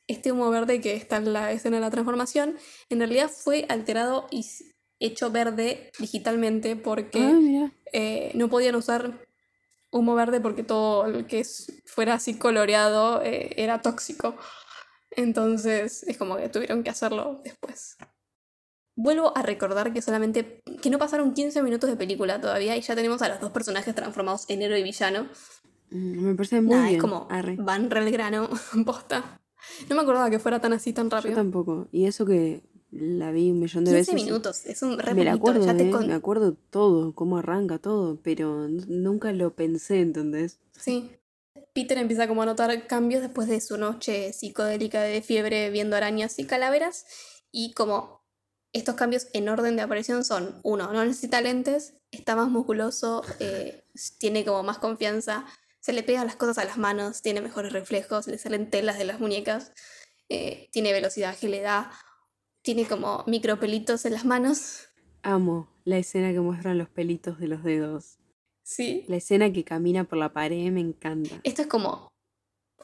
Speaker 1: Este humo verde que está en la escena de la transformación, en realidad fue alterado y hecho verde digitalmente porque
Speaker 2: Ah,
Speaker 1: eh, no podían usar humo verde porque todo el que fuera así coloreado eh, era tóxico. Entonces es como que tuvieron que hacerlo después. Vuelvo a recordar que solamente que no pasaron 15 minutos de película todavía y ya tenemos a los dos personajes transformados en héroe y villano.
Speaker 2: Mm, Me parece muy
Speaker 1: Nada,
Speaker 2: bien.
Speaker 1: es como
Speaker 2: Arre.
Speaker 1: van re el grano, posta. No me acordaba que fuera tan así tan
Speaker 2: Yo
Speaker 1: rápido.
Speaker 2: tampoco. Y eso que la vi un millón de
Speaker 1: 15
Speaker 2: veces.
Speaker 1: minutos, es un re
Speaker 2: Me la
Speaker 1: poquito,
Speaker 2: acuerdo,
Speaker 1: ya te
Speaker 2: eh,
Speaker 1: con-
Speaker 2: me acuerdo todo, cómo arranca todo, pero nunca lo pensé, ¿entendés?
Speaker 1: Sí. Peter empieza como a notar cambios después de su noche psicodélica de fiebre viendo arañas y calaveras. Y como estos cambios en orden de aparición son, uno, no necesita lentes, está más musculoso, eh, tiene como más confianza, se le pegan las cosas a las manos, tiene mejores reflejos, le salen telas de las muñecas, eh, tiene velocidad, agilidad, tiene como micropelitos en las manos.
Speaker 2: Amo la escena que muestran los pelitos de los dedos.
Speaker 1: Sí.
Speaker 2: La escena que camina por la pared me encanta.
Speaker 1: Esto es como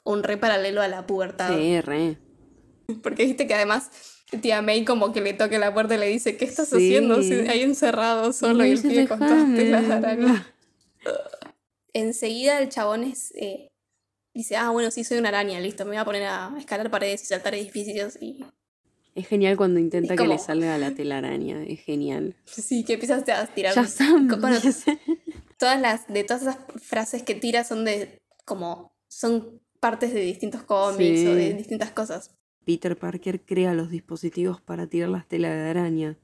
Speaker 1: un re paralelo a la pubertad.
Speaker 2: Sí, re.
Speaker 1: Porque viste que además tía May como que le toca la puerta y le dice, ¿qué estás
Speaker 2: Sí.
Speaker 1: haciendo? Ahí encerrado solo y el pibe con todas de araña. Enseguida el chabón es, eh, dice, ah, bueno, sí, soy una araña, listo, me voy a poner a escalar paredes y saltar edificios y
Speaker 2: Es genial cuando intenta que le salga la telaraña. Es genial.
Speaker 1: sí, que empiezas a tirar...
Speaker 2: Ya.
Speaker 1: Bueno, todas las, de todas esas frases que tira son de, como, son partes de distintos cómics o de
Speaker 2: Sí.
Speaker 1: distintas cosas.
Speaker 2: Peter Parker crea los dispositivos para tirar las telas de araña.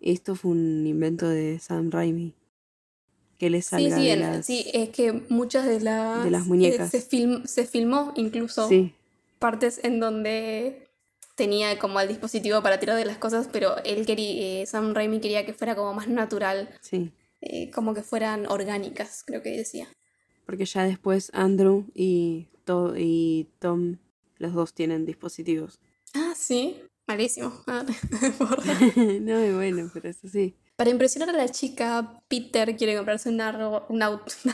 Speaker 2: Esto fue un invento de Sam Raimi. Que le
Speaker 1: Sí,
Speaker 2: salga
Speaker 1: sí,
Speaker 2: de
Speaker 1: en-
Speaker 2: las...
Speaker 1: sí, es que muchas de las...
Speaker 2: de las
Speaker 1: eh,
Speaker 2: muñecas.
Speaker 1: se, film- se filmó incluso
Speaker 2: Sí,
Speaker 1: partes en donde tenía como el dispositivo para tirar de las cosas, pero él quería, eh, Sam Raimi quería que fuera como más natural,
Speaker 2: sí.
Speaker 1: eh, como que fueran orgánicas, creo que decía.
Speaker 2: Porque ya después Andrew y, To- y Tom Los dos tienen dispositivos.
Speaker 1: Ah, sí. Malísimo. Ah,
Speaker 2: no, es bueno, pero es así.
Speaker 1: Para impresionar a la chica, Peter quiere comprarse un árbol. Un auto. Un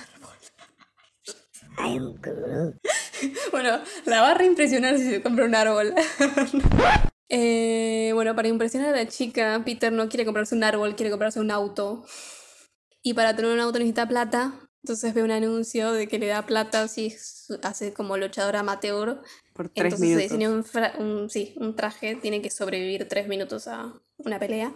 Speaker 1: árbol. bueno, la va a reimpresionar si se compra un árbol. Eh, bueno, para impresionar a la chica, Peter no quiere comprarse un árbol, quiere comprarse un auto. Y para tener un auto necesita plata. Entonces ve un anuncio de que le da plata si hace como luchador amateur.
Speaker 2: Por tres
Speaker 1: Entonces se
Speaker 2: minutos.
Speaker 1: diseña un, un- sí, un traje, tiene que sobrevivir tres minutos a una pelea.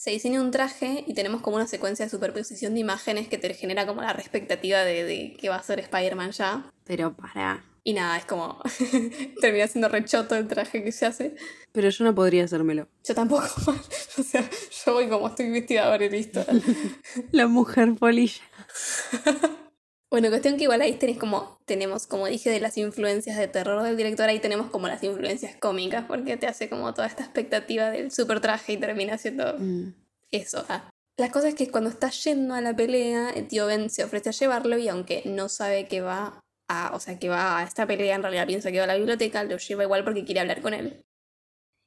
Speaker 1: Se diseña un traje y tenemos como una secuencia de superposición de imágenes que te genera como la expectativa de, de que va a ser Spider-Man ya.
Speaker 2: Pero para.
Speaker 1: Y nada, es como termina siendo rechoto el traje que se hace.
Speaker 2: Pero yo no podría hacérmelo.
Speaker 1: Yo tampoco, o sea, yo voy como estoy vestida ahora y listo.
Speaker 2: La mujer polilla.
Speaker 1: Bueno, cuestión que igual ahí tenés como, tenemos, como dije, de las influencias de terror del director, ahí tenemos como las influencias cómicas, porque te hace como toda esta expectativa del super traje y termina siendo
Speaker 2: Mm.
Speaker 1: eso. ah. La cosa es que cuando está yendo a la pelea, el tío Ben se ofrece a llevarlo y aunque no sabe que va a, o sea, que va a esta pelea, en realidad piensa que va a la biblioteca, lo lleva igual porque quiere hablar con él.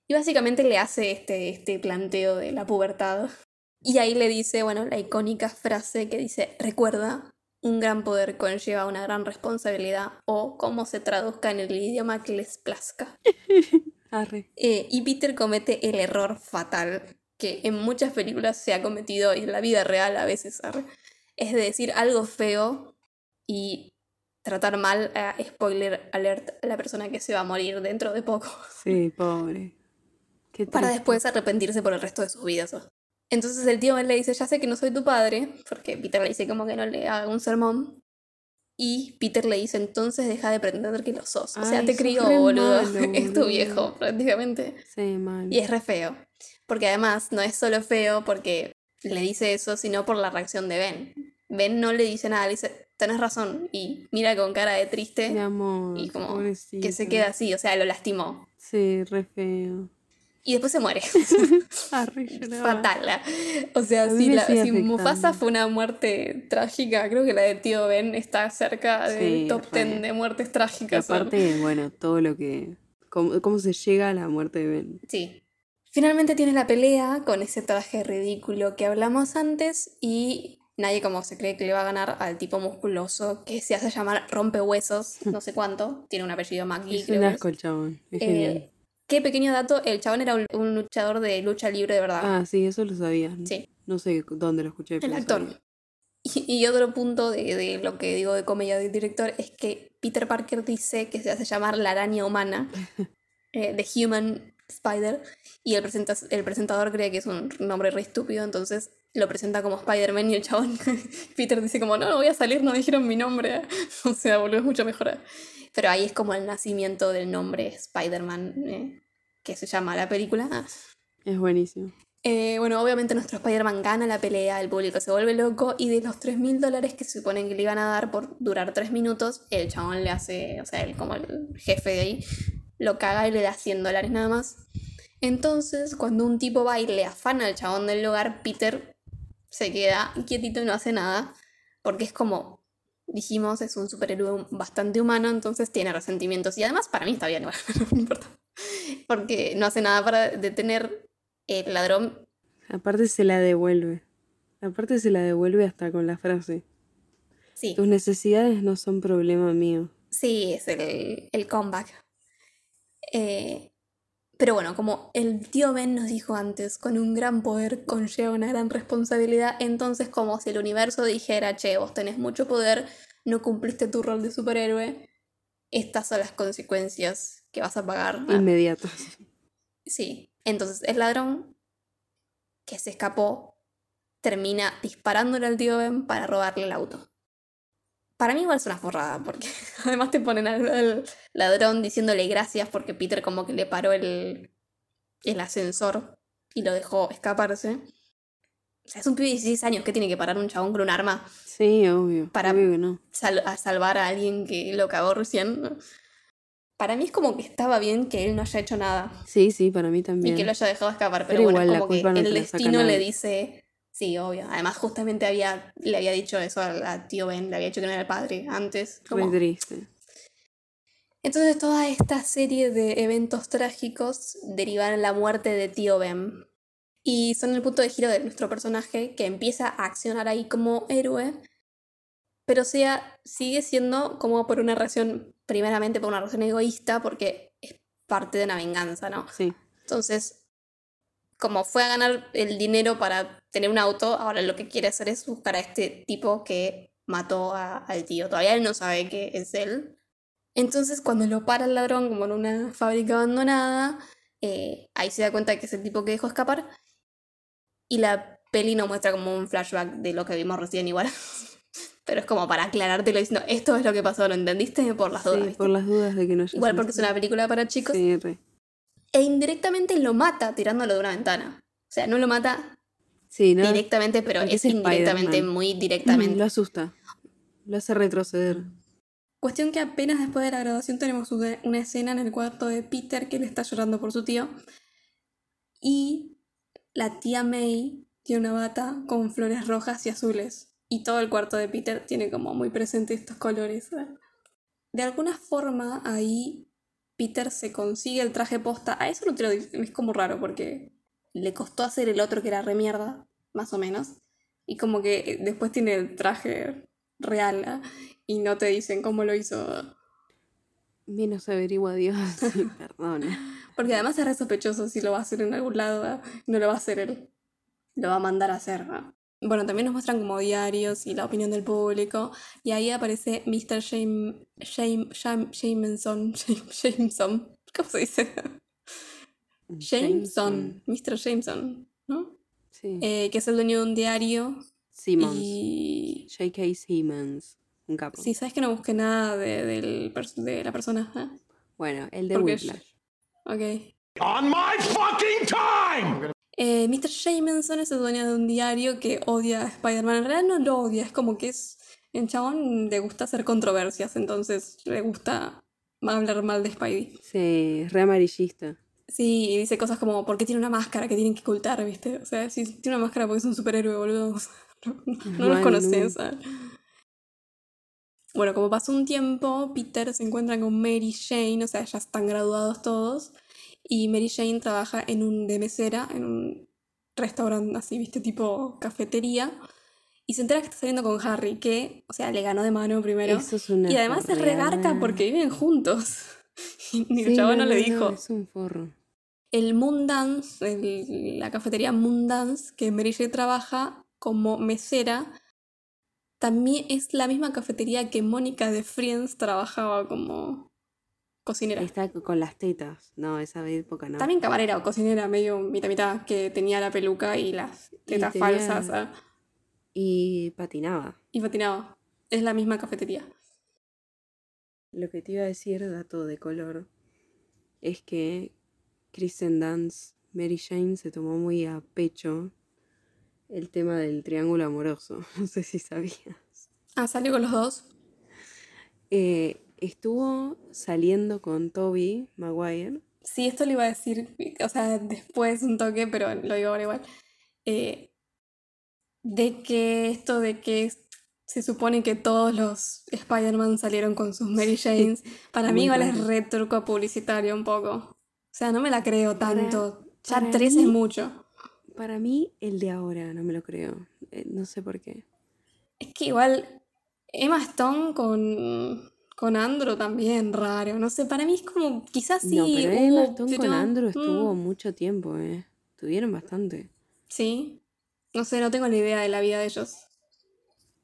Speaker 1: Y básicamente le hace este, este planteo de la pubertad. Y ahí le dice, bueno, la icónica frase que dice, recuerda, un gran poder conlleva una gran responsabilidad o como se traduzca en el idioma que les plazca.
Speaker 2: Arre.
Speaker 1: Eh, y Peter comete el error fatal que en muchas películas se ha cometido y en la vida real a veces arre, es de decir algo feo y tratar mal a spoiler alert a la persona que se va a morir dentro de poco
Speaker 2: Sí, pobre.
Speaker 1: Para después arrepentirse por el resto de sus vidas. Entonces el tío Ben le dice, ya sé que no soy tu padre, porque Peter le dice como que no le haga un sermón. Y Peter le dice, entonces deja de pretender que lo sos. O sea, te crió, boludo.
Speaker 2: malo,
Speaker 1: es tu viejo, prácticamente.
Speaker 2: Sí, mal.
Speaker 1: Y es re feo. Porque además no es solo feo porque le dice eso, sino por la reacción de Ben. Ben no le dice nada, le dice, tenés razón. Y mira con cara de triste
Speaker 2: Mi amor.
Speaker 1: y como
Speaker 2: pobrecito.
Speaker 1: que se queda así, o sea, lo lastimó.
Speaker 2: Sí, re feo.
Speaker 1: Y después se muere. Fatal. ¿eh? O sea, si, la- si Mufasa fue una muerte trágica, creo que la de tío Ben está cerca del
Speaker 2: Sí,
Speaker 1: top
Speaker 2: re.
Speaker 1: 10 de muertes
Speaker 2: Y
Speaker 1: trágicas.
Speaker 2: aparte, bueno, todo lo que. Cómo, cómo se llega a la muerte de Ben.
Speaker 1: Sí. Finalmente tiene la pelea con ese traje ridículo que hablamos antes y nadie como se cree que le va a ganar al tipo musculoso que se hace llamar rompehuesos, no sé cuánto, tiene un apellido McGee.
Speaker 2: Es
Speaker 1: creo
Speaker 2: un
Speaker 1: es.
Speaker 2: asco el chabón. Es
Speaker 1: Eh,
Speaker 2: genial.
Speaker 1: Qué pequeño dato, el chabón era un, un luchador de lucha libre de verdad.
Speaker 2: Ah, sí, eso lo sabía.
Speaker 1: Sí.
Speaker 2: No sé dónde lo escuché.
Speaker 1: El actor. Y, y otro punto de, de lo que digo de comedia del director es que Peter Parker dice que se hace llamar la araña humana, eh, The Human Spider, y el, presenta- el presentador cree que es un nombre re estúpido, entonces lo presenta como Spider-Man y el chabón, Peter dice como, no, no voy a salir, no dijeron mi nombre. o sea, boludo, es mucho mejor. Pero ahí es como el nacimiento del nombre Spider-Man, eh, que se llama la película.
Speaker 2: Es buenísimo.
Speaker 1: eh, bueno, obviamente nuestro Spider-Man gana la pelea, el público se vuelve loco y de los 3 mil dólares que se suponen que le iban a dar por durar 3 minutos, el chabón le hace, o sea, él como el jefe de ahí, lo caga y le da 100 dólares nada más. Entonces, cuando un tipo va y le afana al chabón del lugar, Peter se queda quietito y no hace nada, porque es como, dijimos, es un superhéroe bastante humano, entonces tiene resentimientos. Y además, para mí está bien, no importa. Porque no hace nada para detener el ladrón
Speaker 2: Aparte se la devuelve. Aparte se la devuelve hasta con la frase.
Speaker 1: Sí,
Speaker 2: Tus necesidades no son problema mío.
Speaker 1: sí, es el, el comeback. Eh, pero bueno, como el tío Ben nos dijo antes, con un gran poder conlleva una gran responsabilidad, entonces como si el universo dijera, che, vos tenés mucho poder, no cumpliste tu rol de superhéroe, estas son las consecuencias que vas a pagar.
Speaker 2: Inmediatos.
Speaker 1: Sí, entonces el ladrón que se escapó termina disparándole al tío Ben para robarle el auto. Para mí igual es una forrada, porque además te ponen al, al ladrón diciéndole gracias porque Peter como que le paró el, el ascensor y lo dejó escaparse. O sea, es un pibe de 16 años que tiene que parar un chabón con un arma
Speaker 2: Sí, obvio.
Speaker 1: Para-
Speaker 2: Obvio que no.
Speaker 1: sal- a salvar a alguien que lo cagó recién. Para mí es como que estaba bien que él no haya hecho nada.
Speaker 2: Sí, sí, para mí
Speaker 1: Y
Speaker 2: también.
Speaker 1: que lo haya dejado escapar, pero,
Speaker 2: Pero
Speaker 1: bueno,
Speaker 2: igual
Speaker 1: como que
Speaker 2: culpa no
Speaker 1: el destino le dice, sí, obvio. Además, justamente había, le había dicho eso a, a tío Ben, le había dicho que no era el padre antes. Como,
Speaker 2: triste.
Speaker 1: Entonces toda esta serie de eventos trágicos derivan en la muerte de tío Ben. Y son el punto de giro de nuestro personaje que empieza a accionar ahí como héroe, pero sea, sigue siendo como por una razón, primeramente por una razón egoísta, porque es parte de una venganza, ¿no?
Speaker 2: Sí.
Speaker 1: Entonces, como fue a ganar el dinero para tener un auto, ahora lo que quiere hacer es buscar a este tipo que mató a- al tío. Todavía él no sabe que es él. Entonces, cuando lo para el ladrón como en una fábrica abandonada, eh, ahí se da cuenta que es el tipo que dejó escapar. Y la peli nos muestra como un flashback de lo que vimos recién igual. Pero es como para aclarártelo diciendo, esto es lo que pasó, ¿lo entendiste? Por las dudas.
Speaker 2: Sí,
Speaker 1: ¿viste?
Speaker 2: por las dudas de que no
Speaker 1: Igual porque es una película para chicos.
Speaker 2: Sí, re.
Speaker 1: E indirectamente lo mata tirándolo de una ventana. O sea, no lo mata
Speaker 2: Sí, ¿no?
Speaker 1: directamente, pero es indirectamente, muy directamente.
Speaker 2: Lo asusta. Lo hace retroceder.
Speaker 1: Cuestión que apenas después de la graduación tenemos una escena en el cuarto de Peter que le está llorando por su tío. Y la tía May tiene una bata con flores rojas y azules. Y todo el cuarto de Peter tiene como muy presente estos colores. De alguna forma ahí Peter se consigue el traje posta. A eso no te lo digo, es como raro porque le costó hacer el otro que era re mierda, más o menos. Y como que eh, después tiene el traje real ¿ah? y no te dicen cómo lo hizo.
Speaker 2: Menos averigua Dios. Sí, Perdona.
Speaker 1: Porque además es re sospechoso si lo va a hacer en algún lado, ¿ah? no lo va a hacer él. Lo va a mandar a hacer. ¿ah? Bueno, también nos muestran como diarios y la opinión del público. Y ahí aparece Mr. Shame, Shame, Shame, Jameson. Jameson. ¿Cómo se dice? Jameson. Mr. Jameson, ¿no?
Speaker 2: Sí.
Speaker 1: Eh, que es el dueño de un diario.
Speaker 2: Simmons.
Speaker 1: Y.
Speaker 2: J.K. Simmons. Un capo.
Speaker 1: Sí, sabes que no busqué nada de, del de la persona. ¿ah?
Speaker 2: Bueno, el de Whiplash.
Speaker 1: Ok.
Speaker 3: On my fucking time!
Speaker 1: Eh, Mr. Jameson es el dueño de un diario que odia a Spider-Man. En realidad no lo odia, es como que es. El chabón le gusta hacer controversias, entonces le gusta hablar mal de Spidey.
Speaker 2: Sí, es re amarillista.
Speaker 1: Sí, y dice cosas como, ¿por qué tiene una máscara que tienen que ocultar, viste? O sea, si tiene una máscara porque es un superhéroe, boludo. No, no los
Speaker 2: Mal,
Speaker 1: conoces.
Speaker 2: no.
Speaker 1: ¿sabes? Bueno, como pasó un tiempo, Peter se encuentra con Mary Jane, o sea, ya están graduados todos, y Mary Jane trabaja en un de mesera, en un restaurante así, viste, tipo cafetería, y se entera que está saliendo con Harry, que, o sea, le ganó de mano primero,
Speaker 2: Eso es una
Speaker 1: y además se regarca
Speaker 2: forreada.
Speaker 1: porque viven juntos. El
Speaker 2: Sí,
Speaker 1: chabón no,
Speaker 2: no,
Speaker 1: le
Speaker 2: no,
Speaker 1: dijo.
Speaker 2: es un forro.
Speaker 1: El Moon Dance, el- la cafetería Moon Dance, que Mary Jane trabaja como mesera, también es la misma cafetería que Mónica de Friends trabajaba como cocinera.
Speaker 2: Está con las tetas. No, esa época no.
Speaker 1: También camarera o cocinera, medio mitad mitad, que tenía la peluca y las tetas
Speaker 2: tenía-
Speaker 1: falsas ah,
Speaker 2: Y patinaba.
Speaker 1: y patinaba. Es la misma cafetería.
Speaker 2: Lo que te iba a decir, dato de color, es que Kristen Dance, Mary Jane se tomó muy a pecho el tema del triángulo amoroso. No sé si sabías.
Speaker 1: Ah, salió con los dos.
Speaker 2: Eh, estuvo saliendo con Toby Maguire.
Speaker 1: Sí, esto lo iba a decir, o sea, después un toque, pero lo digo ahora igual. Eh, de que esto de que se supone que todos los Spider-Man salieron con sus Mary Janes, para mí igual es re publicitario un poco. O sea, no me la creo
Speaker 2: Para-
Speaker 1: tanto. Ya
Speaker 2: para
Speaker 1: tres
Speaker 2: mí-
Speaker 1: es mucho.
Speaker 2: Para mí, el de ahora, no me lo creo. Eh, no sé por qué.
Speaker 1: Es que igual Emma Stone con, con Andrew también raro. No sé, para mí es como, quizás sí.
Speaker 2: no, pero Emma Stone con Andrew
Speaker 1: mm,
Speaker 2: estuvo mucho tiempo, ¿eh? Tuvieron bastante.
Speaker 1: Sí. No sé, no tengo ni idea de la vida de ellos.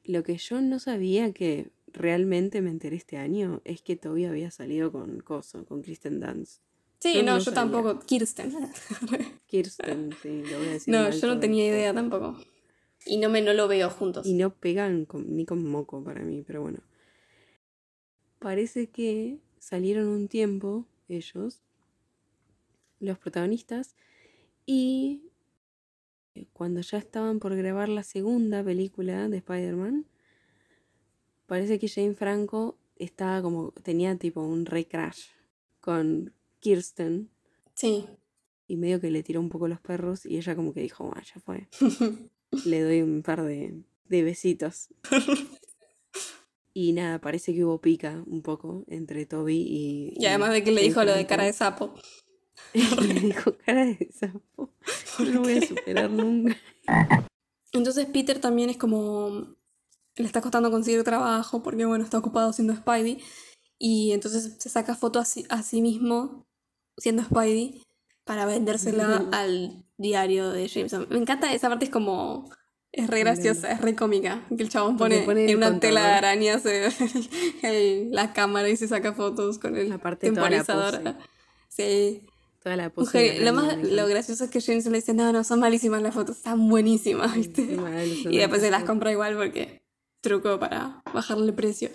Speaker 2: Lo que yo no sabía que realmente me enteré este año es que Toby había salido con Coso, con Kristen Dance.
Speaker 1: Sí,
Speaker 2: Yo
Speaker 1: no,
Speaker 2: no
Speaker 1: yo
Speaker 2: sabía.
Speaker 1: tampoco. Kirsten.
Speaker 2: Kirsten, sí, lo voy a decir.
Speaker 1: no,
Speaker 2: mal
Speaker 1: yo no tenía idea tampoco. Y no me no lo veo juntos.
Speaker 2: Y no pegan con- ni con moco para mí, pero bueno. Parece que salieron un tiempo ellos, los protagonistas, y cuando ya estaban por grabar la segunda película de Spider-Man, parece que Jane Franco estaba como, tenía tipo un re crash con Kirsten
Speaker 1: Sí.
Speaker 2: y medio que le tiró un poco los perros y ella como que dijo, "Ah, ya fue. le doy un par de, de besitos. Y nada, parece que hubo pica un poco entre Toby y.
Speaker 1: Y además de que le dijo lo de cara de sapo.
Speaker 2: le dijo cara de sapo. No lo voy a superar nunca.
Speaker 1: Entonces Peter también es como... Le está costando conseguir trabajo porque, bueno, está ocupado siendo Spidey. Y entonces se saca foto a sí, a sí mismo siendo Spidey para vendérsela al diario de Jameson. Me encanta esa parte, es como... Es re graciosa, es re cómica. Que el chabón pone,
Speaker 2: pone el
Speaker 1: en una tela de
Speaker 2: contador.
Speaker 1: arañas el- la cámara y se saca fotos con el
Speaker 2: toda la
Speaker 1: temporizador. Sí.
Speaker 2: Toda la pose.
Speaker 1: Mujer, lo,
Speaker 2: araña,
Speaker 1: más, lo gracioso es que Jameson le dice, no, no, son malísimas las fotos, están buenísimas, ¿viste?
Speaker 2: Sí,
Speaker 1: y después se las compra igual porque truco para bajarle precio.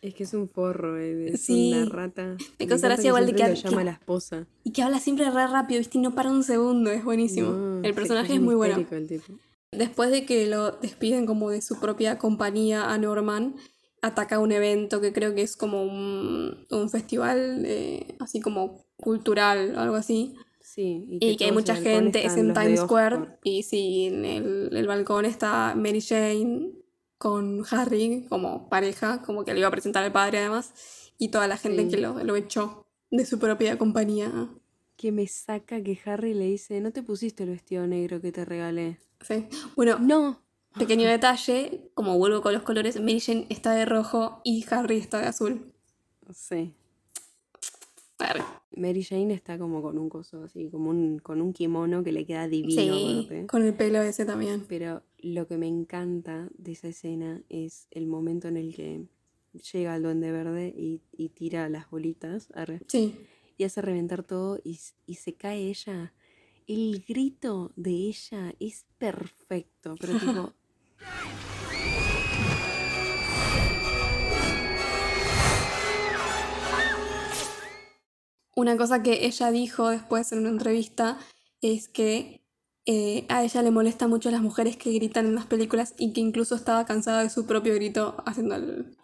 Speaker 2: Es que es un forro, eh, es
Speaker 1: Sí.
Speaker 2: una rata.
Speaker 1: Me así igual de que-
Speaker 2: llama
Speaker 1: que-
Speaker 2: la esposa.
Speaker 1: Y que habla siempre re rápido, ¿viste? Y no para un segundo, es buenísimo.
Speaker 2: No,
Speaker 1: el
Speaker 2: sí,
Speaker 1: personaje
Speaker 2: es
Speaker 1: es muy bueno.
Speaker 2: el tipo.
Speaker 1: Después de que lo despiden como de su propia compañía a Norman, ataca un evento que creo que es como un, un festival eh, así como cultural o algo así.
Speaker 2: Sí,
Speaker 1: Y que hay mucha gente, es en Times. Square. Y sí, en el, el balcón está Mary Jane con Harry como pareja, como que le iba a presentar al padre además. Y toda la gente
Speaker 2: Sí.
Speaker 1: que lo, lo echó de su propia compañía.
Speaker 2: Que me saca que Harry le dice, no te pusiste el vestido negro que te regalé.
Speaker 1: Sí. Bueno,
Speaker 2: No.
Speaker 1: pequeño detalle, como vuelvo con los colores, Mary Jane está de rojo y Harry está de azul.
Speaker 2: Sí. Mary Jane está como con un coso así, como un, con un kimono que le queda divino.
Speaker 1: Sí, con el pelo ese también.
Speaker 2: Pero lo que me encanta de esa escena es el momento en el que llega el duende verde y, y tira las bolitas arre,
Speaker 1: Sí.
Speaker 2: y hace reventar todo y, y se cae ella. El grito de ella es perfecto, pero tipo...
Speaker 1: Una cosa que ella dijo después en una entrevista es que eh, a ella le molesta mucho las mujeres que gritan en las películas y que incluso estaba cansada de su propio grito haciendo, el-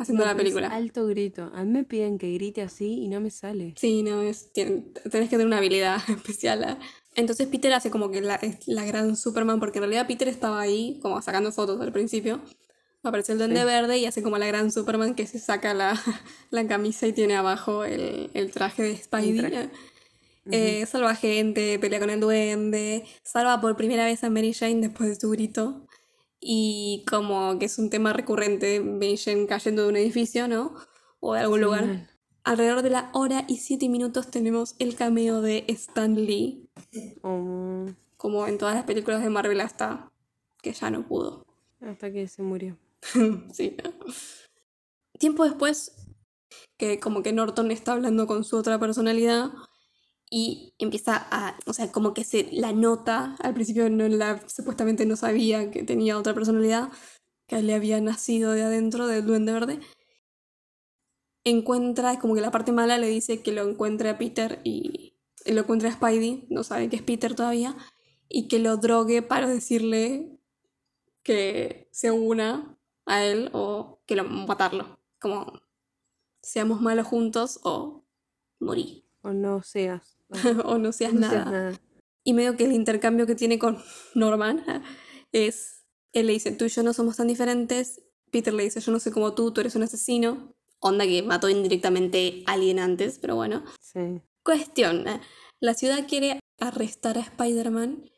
Speaker 1: haciendo
Speaker 2: no,
Speaker 1: la película.
Speaker 2: alto grito. A mí me piden que grite así y no me sale.
Speaker 1: Sí, no, es, tien- tenés que tener una habilidad especial. ¿eh? Entonces Peter hace como que la, la gran Superman, porque en realidad Peter estaba ahí como sacando fotos al principio. Aparece el duende
Speaker 2: Sí.
Speaker 1: verde y hace como la gran Superman que se saca la, la camisa y tiene abajo el, el traje de Spidey.
Speaker 2: traje.
Speaker 1: Eh, salva gente, pelea con el duende, salva por primera vez a Mary Jane después de su grito. Y como que es un tema recurrente, Jane cayendo de un edificio, ¿no? O de algún
Speaker 2: Sí,
Speaker 1: lugar. Alrededor de la hora y siete minutos tenemos el cameo de Stan Lee,
Speaker 2: Oh,
Speaker 1: como en todas las películas de Marvel hasta que ya no pudo.
Speaker 2: hasta que se murió.
Speaker 1: sí. Tiempo después, que como que Norton está hablando con su otra personalidad y empieza a, o sea, como que se la nota, al principio no la, supuestamente no sabía que tenía otra personalidad, que le había nacido de adentro del duende verde. Encuentra, como que la parte mala le dice que lo encuentre a Peter y, y lo encuentre a Spidey, no sabe que es Peter todavía, y que lo drogue para decirle que se una a él o que lo matarlo. Como seamos malos juntos o morí.
Speaker 2: O no seas.
Speaker 1: o no seas
Speaker 2: no
Speaker 1: nada.
Speaker 2: seas nada.
Speaker 1: Y medio que el intercambio que tiene con Norman es, él le dice, tú y yo no somos tan diferentes. Peter le dice, yo no soy como tú, tú eres un asesino. Onda que mató indirectamente a alguien antes, pero bueno.
Speaker 2: Sí.
Speaker 1: Cuestión, eh, la ciudad quiere arrestar a Spider-Man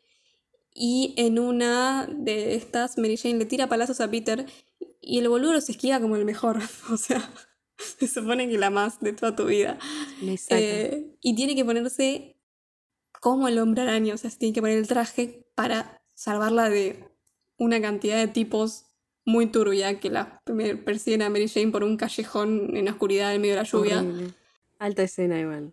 Speaker 1: y en una de estas Mary Jane le tira palazos a Peter y el boludo se esquiva como el mejor. O sea, se supone que la más de toda tu vida. Eh, y tiene que ponerse como el hombre araña, o sea, se tiene que poner el traje para salvarla de una cantidad de tipos muy turbia que la persiguen a Mary Jane por un callejón en la oscuridad en medio de la lluvia.
Speaker 2: Horrible. Alta escena igual.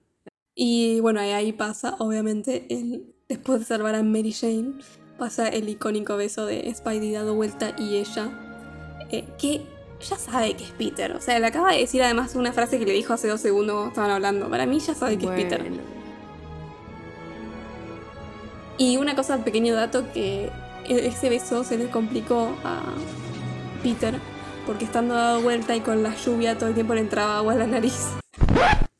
Speaker 1: Y bueno, ahí- ahí pasa, obviamente, el, después de salvar a Mary Jane, pasa el icónico beso de Spidey dado vuelta y ella, eh, que ya sabe que es Peter. O sea, le acaba de decir además una frase que le dijo hace dos segundos cuando estaban hablando. Para mí ya sabe que es Peter. Y una cosa, pequeño dato, que ese beso se le complicó a Peter, porque estando dado vuelta y con la lluvia todo el tiempo le entraba agua a la nariz.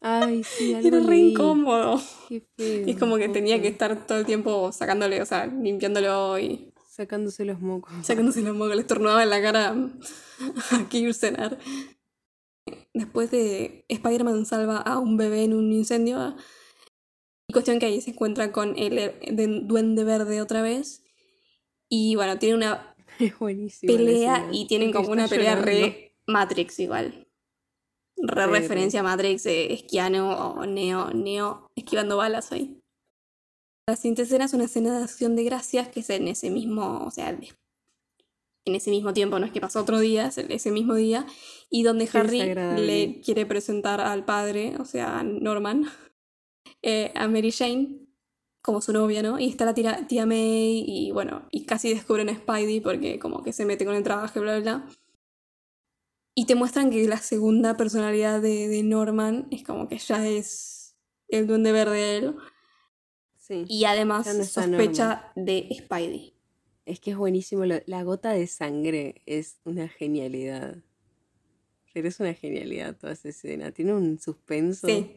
Speaker 2: Ay, sí, algo
Speaker 1: Era re
Speaker 2: leí.
Speaker 1: incómodo.
Speaker 2: Qué feo.
Speaker 1: Y es como que tenía que estar todo el tiempo sacándole, o sea, limpiándolo y...
Speaker 2: Sacándose los mocos.
Speaker 1: sacándose la moca, le estornudaba en la cara a Kirsenar. Después de Spider-Man salva a un bebé en un incendio. Y cuestión que ahí se encuentra con el, de- duende verde otra vez. Y bueno, tiene una
Speaker 2: Es buenísimo. la
Speaker 1: pelea y tienen como una pelea
Speaker 2: llorando.
Speaker 1: re Matrix igual. Re referencia a Matrix, eh, esquiano o neo, neo, esquivando balas ahí. La siguiente escena es una escena de acción de gracias que es en ese mismo, o sea, de- en ese mismo tiempo, no es que pasó otro día, es ese mismo día, y donde
Speaker 2: Qué
Speaker 1: Harry le quiere presentar al padre, o sea, a Norman, eh, a Mary Jane como su novia, ¿no? Y está la tía, tía May y bueno, y casi descubren a Spidey porque como que se mete con el trabajo, bla, bla, bla. Y te muestran que la segunda personalidad de, de Norman es como que ya es el duende verde él.
Speaker 2: Sí.
Speaker 1: Y además
Speaker 2: no
Speaker 1: sospecha de Spidey.
Speaker 2: Es que es buenísimo. lo- la gota de sangre es una genialidad. Pero es una genialidad toda esa escena. Tiene un suspenso.
Speaker 1: Sí.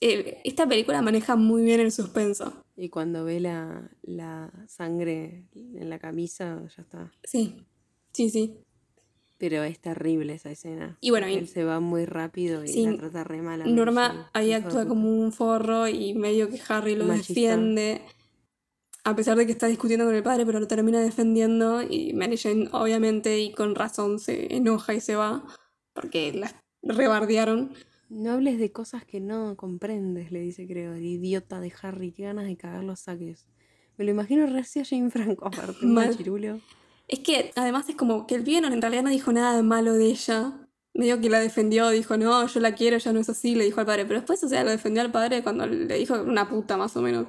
Speaker 1: El- esta película maneja muy bien el suspenso.
Speaker 2: Y cuando ve la, la sangre en la camisa, ya está.
Speaker 1: Sí, sí, sí.
Speaker 2: Pero es terrible esa escena.
Speaker 1: Y bueno, y-
Speaker 2: él se va muy rápido y
Speaker 1: Sí,
Speaker 2: la trata re mal. a.
Speaker 1: Norma ahí actúa como un forro y medio que Harry lo
Speaker 2: Machista.
Speaker 1: defiende. A pesar de que está discutiendo con el padre, pero lo termina defendiendo. Y Mary Jane, obviamente, y con razón, se enoja y se va. Porque la rebardearon.
Speaker 2: No hables de cosas que no comprendes, le dice, creo, el idiota de Harry. Qué ganas de cagar los saques. Me lo imagino recién a Jane Franco, aparte, un
Speaker 1: Mal. Es que además es como que el pibe no- en realidad no dijo nada de malo de ella. Medio que la defendió, dijo, no, yo la quiero, ya no es así, le dijo al padre. Pero después, o sea, lo defendió al padre cuando le dijo una puta, más o menos.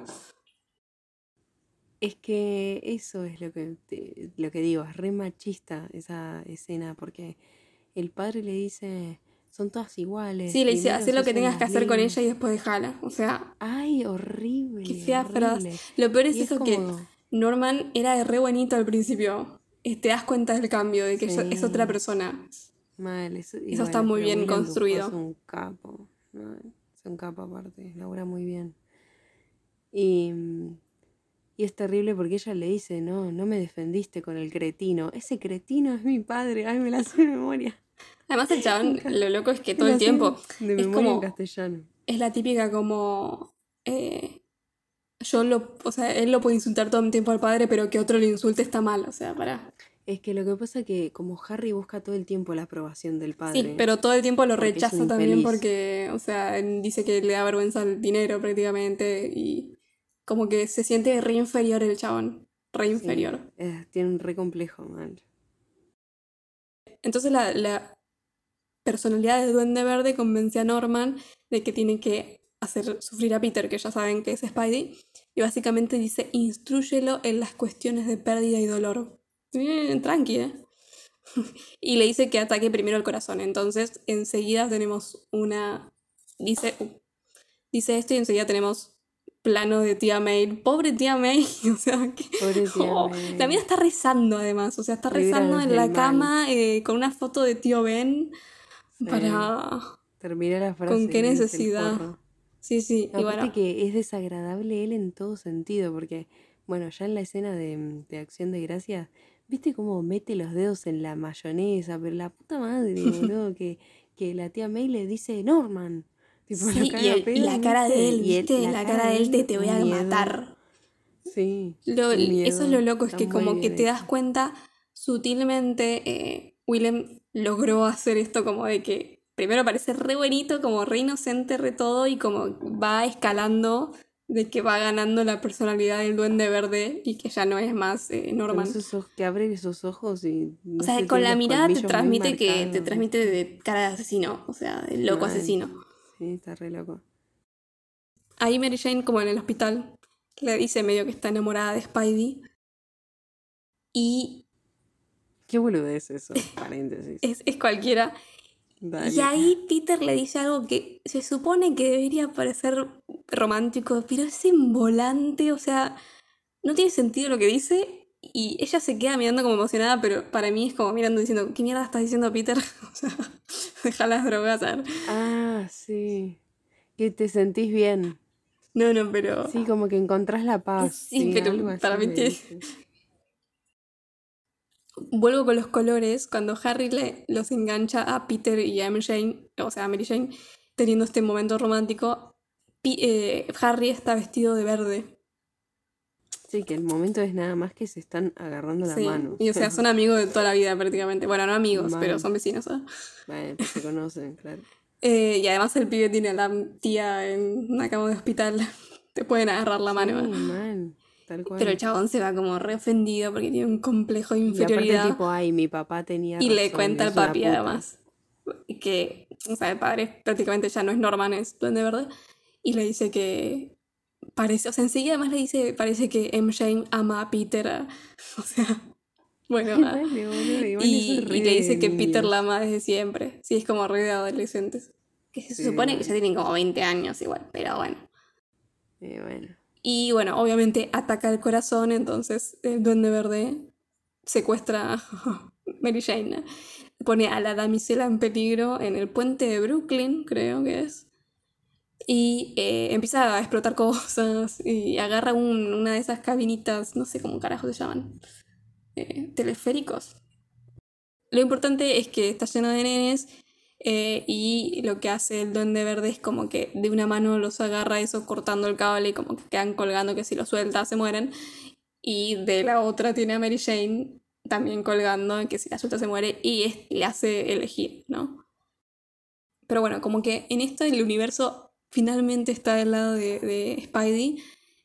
Speaker 2: Es que eso es lo que, te- lo que digo, es re machista esa escena, porque el padre le dice, son todas iguales.
Speaker 1: Sí, le dice, haz lo que tengas que hacer con
Speaker 2: lindas".
Speaker 1: ella y después dejala. O sea,
Speaker 2: Ay, horrible.
Speaker 1: qué fea frase.
Speaker 2: horrible.
Speaker 1: Lo peor es
Speaker 2: Y
Speaker 1: eso
Speaker 2: como-
Speaker 1: que Norman era re bonito al principio. Te das cuenta del cambio, de que es otra persona.
Speaker 2: Mal, eso,
Speaker 1: está muy bien construido.
Speaker 2: Es un capo, ¿no? es un capo aparte, labura muy bien. Y, y es terrible porque ella le dice, no, no me defendiste con el cretino. Ese cretino es mi padre, ay, me la de memoria.
Speaker 1: Además, el chabón, lo loco es que todo el tiempo
Speaker 2: De
Speaker 1: es
Speaker 2: memoria
Speaker 1: como-
Speaker 2: en castellano.
Speaker 1: es la típica como. eh, yo lo. O sea, él lo puede insultar todo el tiempo al padre, pero que otro le insulte está mal. O sea, para.
Speaker 2: Es que lo que pasa es que como Harry busca todo el tiempo la aprobación del padre.
Speaker 1: Sí, pero todo el tiempo lo rechaza también porque, o sea, dice que le da vergüenza el dinero prácticamente y como que se siente re inferior el chabón, re
Speaker 2: Sí,
Speaker 1: inferior.
Speaker 2: tiene un re complejo, mal.
Speaker 1: Entonces la, la personalidad de Duende Verde convence a Norman de que tiene que hacer sufrir a Peter, que ya saben que es Spidey, y básicamente dice, instrúyelo en las cuestiones de pérdida y dolor. Bien, tranqui, ¿eh? y le dice que ataque primero el corazón. Entonces, enseguida tenemos una... Dice, uh, dice esto y enseguida tenemos plano de tía May. Pobre tía May, o sea, que...
Speaker 2: Pobre tía
Speaker 1: Oh,
Speaker 2: May.
Speaker 1: la mina está rezando además, o sea, está rezando en la cama eh, con una foto de tío Ben
Speaker 2: Sí.
Speaker 1: para...
Speaker 2: Termina la frase.
Speaker 1: ¿Con qué necesidad? Sí, sí, y
Speaker 2: Aparte
Speaker 1: bueno,
Speaker 2: que es desagradable él en todo sentido, porque, bueno, ya en la escena de, de Acción de Gracias, ¿viste cómo mete los dedos en la mayonesa? Pero la puta madre, boludo, que, que la tía May le dice Norman. Tipo,
Speaker 1: sí,
Speaker 2: caga
Speaker 1: y,
Speaker 2: a
Speaker 1: el- y la cara de él,
Speaker 2: Y
Speaker 1: ¿viste? la, cara de él te, te voy a
Speaker 2: miedo.
Speaker 1: matar.
Speaker 2: Sí.
Speaker 1: Lo- eso es lo loco, es que como que te das cuenta sutilmente, eh, Willem logró hacer esto como de que primero parece re bonito, como re inocente, re todo, y como va escalando de que va ganando la personalidad del duende verde y que ya no es más eh,
Speaker 2: esos ojos, que abre esos ojos y. no
Speaker 1: O sea, con la mirada te transmite que te transmite de cara de asesino, o sea, de loco
Speaker 2: Mal.
Speaker 1: asesino.
Speaker 2: Sí, está re loco.
Speaker 1: Ahí Mary Jane, como en el hospital, le dice medio que está enamorada de Spidey. Y
Speaker 2: Qué boludez eso, paréntesis.
Speaker 1: es, es cualquiera.
Speaker 2: Dale.
Speaker 1: Y ahí Peter le dice algo que se supone que debería parecer romántico, pero es volante, o sea, no tiene sentido lo que dice. Y ella se queda mirando como emocionada, pero para mí es como mirando diciendo, ¿qué mierda estás diciendo, Peter? o sea, deja las drogas.
Speaker 2: Ah, sí. Que te sentís bien.
Speaker 1: No, no, pero...
Speaker 2: Sí, como que encontrás la paz.
Speaker 1: Sí, pero
Speaker 2: algo así
Speaker 1: para mí tiene-. Vuelvo con los colores, cuando Harry le, los engancha a Peter y a Mary Jane, o sea, a Mary Jane, teniendo este momento romántico, eh, Harry está vestido de verde.
Speaker 2: Sí, que el momento es nada más que se están agarrando la
Speaker 1: Sí,
Speaker 2: mano.
Speaker 1: Y o sea, son amigos de toda la vida prácticamente. Bueno, no amigos, pero son vecinos. ¿eh?
Speaker 2: Bueno, pues se conocen, claro.
Speaker 1: Eh, y además el pibe tiene a la tía en una cama de hospital. Te pueden agarrar la mano.
Speaker 2: Sí, mal, tal cual.
Speaker 1: Pero el chabón se va como re ofendido porque tiene un complejo de
Speaker 2: y aparte
Speaker 1: inferioridad.
Speaker 2: tipo, ay, mi papá tenía
Speaker 1: Y le cuenta al papi además. Que, o sea, el padre prácticamente ya no es Norman, es Duende Verde. Y le dice que parece, o sea, enseguida además le dice, parece que M. Jane ama a Peter. a- o sea, bueno. a-
Speaker 2: Dale, boludo, igual
Speaker 1: y, y le dice que Peter la ama desde siempre. Sí, es como re de adolescentes. Que se
Speaker 2: Sí,
Speaker 1: supone que ya tienen como 20 años igual, pero bueno.
Speaker 2: Eh, bueno.
Speaker 1: Y bueno, obviamente ataca el corazón, entonces el Duende Verde secuestra a Mary Jane. Pone a la damisela en peligro en el puente de Brooklyn, creo que es. Y eh, empieza a explotar cosas y agarra un- una de esas cabinitas, no sé cómo carajo se llaman, eh, teleféricos. Lo importante es que está lleno de nenes eh, y lo que hace el duende verde es como que de una mano los agarra eso cortando el cable y como que quedan colgando que si lo suelta se mueren. Y de la otra tiene a Mary Jane también colgando que si la suelta se muere y es- le hace elegir, ¿no? Pero bueno, como que en esto el universo finalmente está del lado de, de Spidey.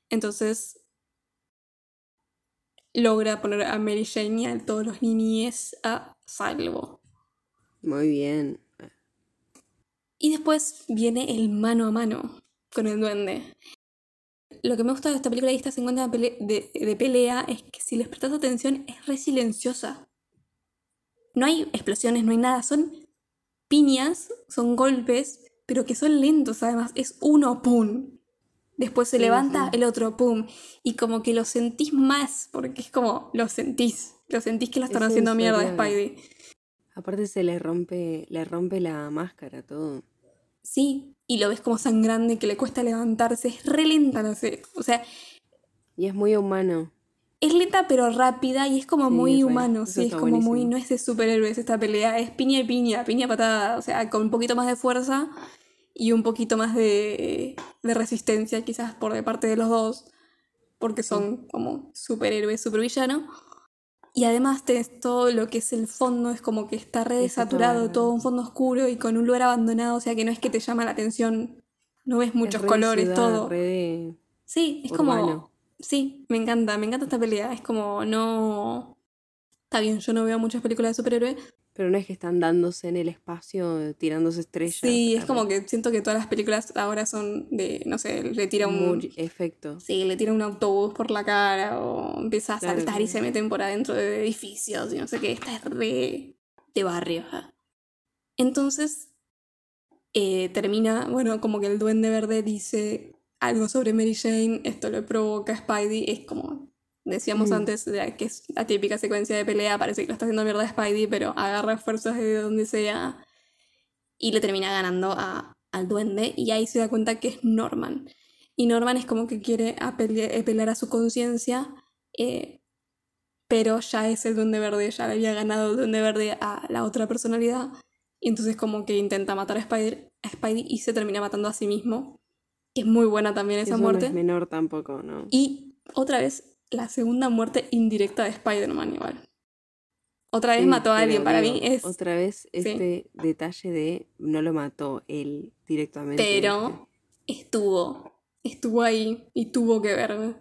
Speaker 1: Entonces logra poner a Mary Jane y a todos los niñes a salvo.
Speaker 2: Muy bien.
Speaker 1: Y después viene el mano a mano con el duende. Lo que me gusta de esta película y esta secuencia de, pele- de- pelea es que si les prestas atención es re silenciosa. No hay explosiones, no hay nada. Son piñas, son golpes, pero que son lentos además. Es uno, pum. Después se
Speaker 2: Sí,
Speaker 1: levanta
Speaker 2: sí.
Speaker 1: el otro, pum. Y como que lo sentís más, porque es como, lo sentís. Lo sentís que lo están
Speaker 2: Es
Speaker 1: haciendo mierda a. Spidey.
Speaker 2: Aparte se le rompe, le rompe la máscara todo.
Speaker 1: Sí, y lo ves como sangrando y que le cuesta levantarse. Es re lenta, no sé. O sea,
Speaker 2: Y es muy humano.
Speaker 1: es lenta pero rápida y es como
Speaker 2: Sí,
Speaker 1: muy
Speaker 2: re,
Speaker 1: humano. Sí, es como muy. No es de superhéroes esta pelea, es piña y piña, piña patada. O sea, con un poquito más de fuerza y un poquito más de, de resistencia, quizás por de parte de los dos. Porque son como superhéroes, supervillanos. Y además tenés todo lo que es el fondo, es como que está re
Speaker 2: Eso
Speaker 1: desaturado,
Speaker 2: está-
Speaker 1: todo un fondo oscuro y con un lugar abandonado, o sea que no es que te llama la atención, no ves muchos
Speaker 2: Es re
Speaker 1: colores,
Speaker 2: ciudad,
Speaker 1: todo.
Speaker 2: re de-
Speaker 1: Sí, es
Speaker 2: urbano.
Speaker 1: como... Sí, me encanta, me encanta esta pelea, es como no... Está bien, yo no veo muchas películas de superhéroes.
Speaker 2: Pero no es que están dándose en el espacio, tirándose estrellas.
Speaker 1: Sí, es como que siento que todas las películas ahora son de, no sé, le tira un...
Speaker 2: Muy efecto.
Speaker 1: Sí, le tira un autobús por la cara o empieza a
Speaker 2: Claro,
Speaker 1: saltar y se meten por adentro de edificios y no sé qué. Esta es re de barrio. Entonces, eh, termina, bueno, como que el duende verde dice algo sobre Mary Jane, esto le provoca a Spidey, es como decíamos
Speaker 2: Mm.
Speaker 1: antes, de que es la típica secuencia de pelea, parece que lo está haciendo mierda Spidey, pero agarra fuerzas de donde sea y le termina ganando a- al duende y ahí se da cuenta que es Norman. Y Norman es como que quiere apele- apelar a su conciencia, eh, pero ya es el duende verde, ya le había ganado el duende verde a la otra personalidad. Y entonces como que intenta matar a Spider, a Spidey y se termina matando a sí mismo. Que es muy buena también esa
Speaker 2: Eso
Speaker 1: muerte.
Speaker 2: no es menor tampoco, ¿no?
Speaker 1: Y otra vez, la segunda muerte indirecta de Spider-Man igual. Otra vez
Speaker 2: Sí,
Speaker 1: mató a alguien, para mí es...
Speaker 2: Otra vez este detalle de no lo mató él directamente.
Speaker 1: Pero estuvo, estuvo ahí y tuvo que ver.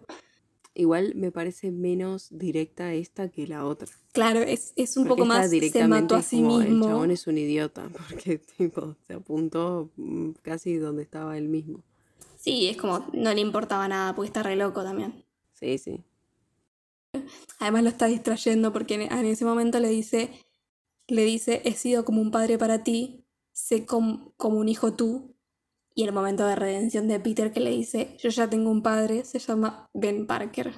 Speaker 2: Igual me parece menos directa esta que la otra.
Speaker 1: Claro, es, es un
Speaker 2: Porque
Speaker 1: poco más, se
Speaker 2: directamente
Speaker 1: mató a sí
Speaker 2: como,
Speaker 1: mismo.
Speaker 2: El chabón es un idiota, porque tipo, se apuntó mm, casi donde estaba él mismo.
Speaker 1: Sí, es como, no le importaba nada porque está re loco también.
Speaker 2: Sí, sí.
Speaker 1: Además lo está distrayendo porque en, ese momento le dice, le dice, he sido como un padre para ti, sé com- como un hijo tú. Y el momento de redención de Peter que le dice, yo ya tengo un padre, se llama Ben Parker.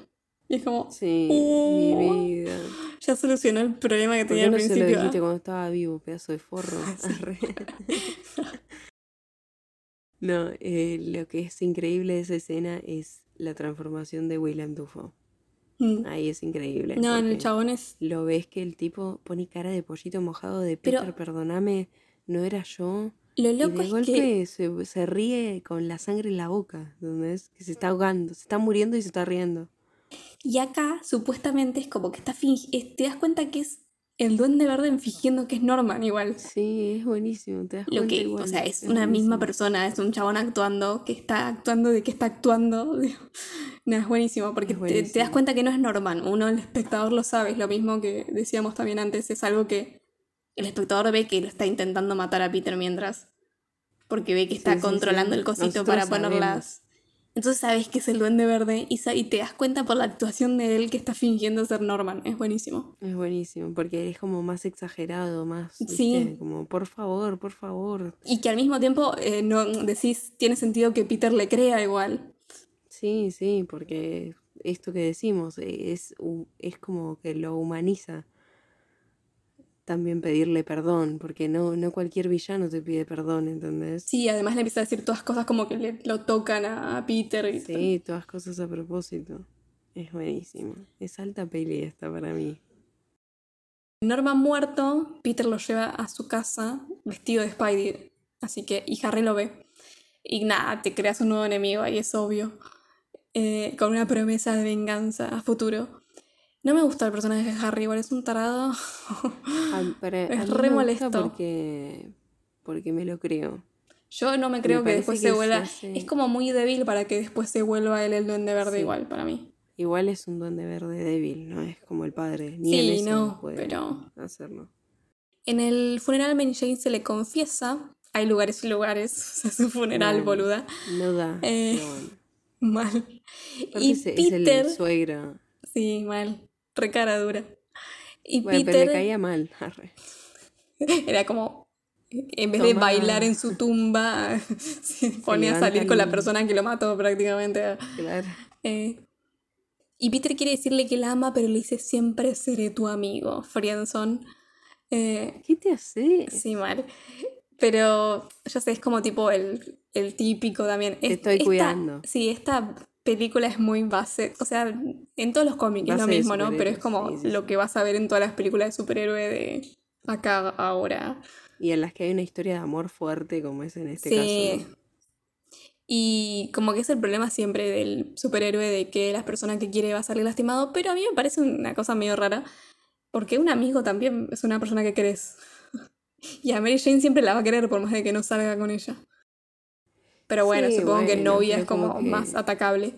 Speaker 1: Y es como,
Speaker 2: Sí,
Speaker 1: Oh.
Speaker 2: mi vida.
Speaker 1: ya solucionó el problema que
Speaker 2: ¿Por
Speaker 1: tenía
Speaker 2: qué
Speaker 1: al
Speaker 2: no se lo
Speaker 1: principio.
Speaker 2: dijiste cuando estaba vivo, pedazo de forro? No, eh, lo que es increíble de esa escena es la transformación de Willem Dafoe.
Speaker 1: Mm.
Speaker 2: Ahí es increíble.
Speaker 1: No, en el chabón es.
Speaker 2: Lo ves que el tipo pone cara de pollito mojado de
Speaker 1: Pero-
Speaker 2: Peter, perdóname, no era yo.
Speaker 1: Lo
Speaker 2: Y
Speaker 1: loco
Speaker 2: de
Speaker 1: es
Speaker 2: golpe
Speaker 1: que.
Speaker 2: se, se ríe con la sangre en la boca, ¿entendés? Que se está ahogando, se está muriendo y se está riendo.
Speaker 1: Y acá, supuestamente, es como que está fingiendo. Te das cuenta que es el duende verde fingiendo que es Norman igual.
Speaker 2: Sí, es buenísimo, te das
Speaker 1: Lo que,
Speaker 2: igual,
Speaker 1: o sea, es una misma
Speaker 2: buenísimo.
Speaker 1: persona, es un chabón actuando, que está actuando de que está actuando. No, es buenísimo, porque
Speaker 2: Es
Speaker 1: te- Te, das
Speaker 2: buenísimo.
Speaker 1: cuenta que no es Norman. Uno, el espectador, lo sabe, es lo mismo que decíamos también antes, es algo que el espectador ve que lo está intentando matar a Peter mientras. Porque ve que está
Speaker 2: Sí,
Speaker 1: controlando
Speaker 2: sí.
Speaker 1: el cosito
Speaker 2: Nosotros
Speaker 1: para ponerlas. Entonces sabes que es el duende verde y, te das cuenta por la actuación de él que está fingiendo ser Norman. Es buenísimo.
Speaker 2: Es buenísimo, porque es como más exagerado, más,
Speaker 1: Sí.
Speaker 2: ¿viste? como por favor, por favor.
Speaker 1: Y que al mismo tiempo eh, no decís, tiene sentido que Peter le crea igual.
Speaker 2: Sí, sí, porque esto que decimos eh, es, es como que lo humaniza. También pedirle perdón, porque no, no cualquier villano te pide perdón, ¿entendés?
Speaker 1: Sí, además le empieza a decir todas cosas como que le, lo tocan a, a Peter. Y
Speaker 2: Sí, todas cosas a propósito. Es buenísimo. Es alta peli esta para mí.
Speaker 1: Norman muerto, Peter lo lleva a su casa vestido de Spidey. Así que, y Harry lo ve. Y nada, te creas un nuevo enemigo, ahí es obvio. Eh, con una promesa de venganza a futuro. No me gusta el personaje de Harry, igual es un tarado.
Speaker 2: A, para-
Speaker 1: Es
Speaker 2: a mí
Speaker 1: re
Speaker 2: me
Speaker 1: molesto.
Speaker 2: gusta porque, porque me lo creo.
Speaker 1: Yo no me creo que después
Speaker 2: que
Speaker 1: se vuelva.
Speaker 2: hace-
Speaker 1: Es como muy débil para que después se vuelva él el duende verde
Speaker 2: Sí.
Speaker 1: igual, para mí.
Speaker 2: Igual es un duende verde débil, no es como el padre. Ni
Speaker 1: Sí,
Speaker 2: en eso
Speaker 1: no,
Speaker 2: puede
Speaker 1: pero-
Speaker 2: hacerlo.
Speaker 1: En el funeral Mary Jane se le confiesa. Hay lugares y lugares. O sea, su funeral, boluda.
Speaker 2: No da.
Speaker 1: Eh. Mal.
Speaker 2: Aparte
Speaker 1: Y
Speaker 2: es, es el
Speaker 1: Peter.
Speaker 2: suegro.
Speaker 1: Sí, mal. Re cara dura. Y
Speaker 2: Bueno,
Speaker 1: Peter
Speaker 2: pero le caía mal.
Speaker 1: era como. En vez de bailar en su tumba, se pone a salir con la persona que lo mató prácticamente.
Speaker 2: Claro.
Speaker 1: Eh, y Peter quiere decirle que la ama, pero le dice siempre seré tu amigo, Friendson. Eh,
Speaker 2: ¿Qué te hace?
Speaker 1: sí, mal. Pero ya sé, es como tipo el, el típico también.
Speaker 2: Te
Speaker 1: Es-
Speaker 2: estoy
Speaker 1: esta-
Speaker 2: cuidando.
Speaker 1: Sí, esta película es muy base. O sea, en todos los cómics es lo mismo, ¿no? Pero es como
Speaker 2: superhéroes, sí, sí,
Speaker 1: lo que vas a ver en todas las películas de superhéroe de acá ahora.
Speaker 2: Y en las que hay una historia de amor fuerte, como es en este
Speaker 1: Sí.
Speaker 2: caso.
Speaker 1: Y como que es el problema siempre del superhéroe de que las personas que quiere va a salir lastimado, pero a mí me parece una cosa medio rara, porque un amigo también es una persona que querés. Y a Mary Jane siempre la va a querer por más de que no salga con ella. Pero bueno,
Speaker 2: Sí,
Speaker 1: supongo que novia es como,
Speaker 2: como que-
Speaker 1: más atacable.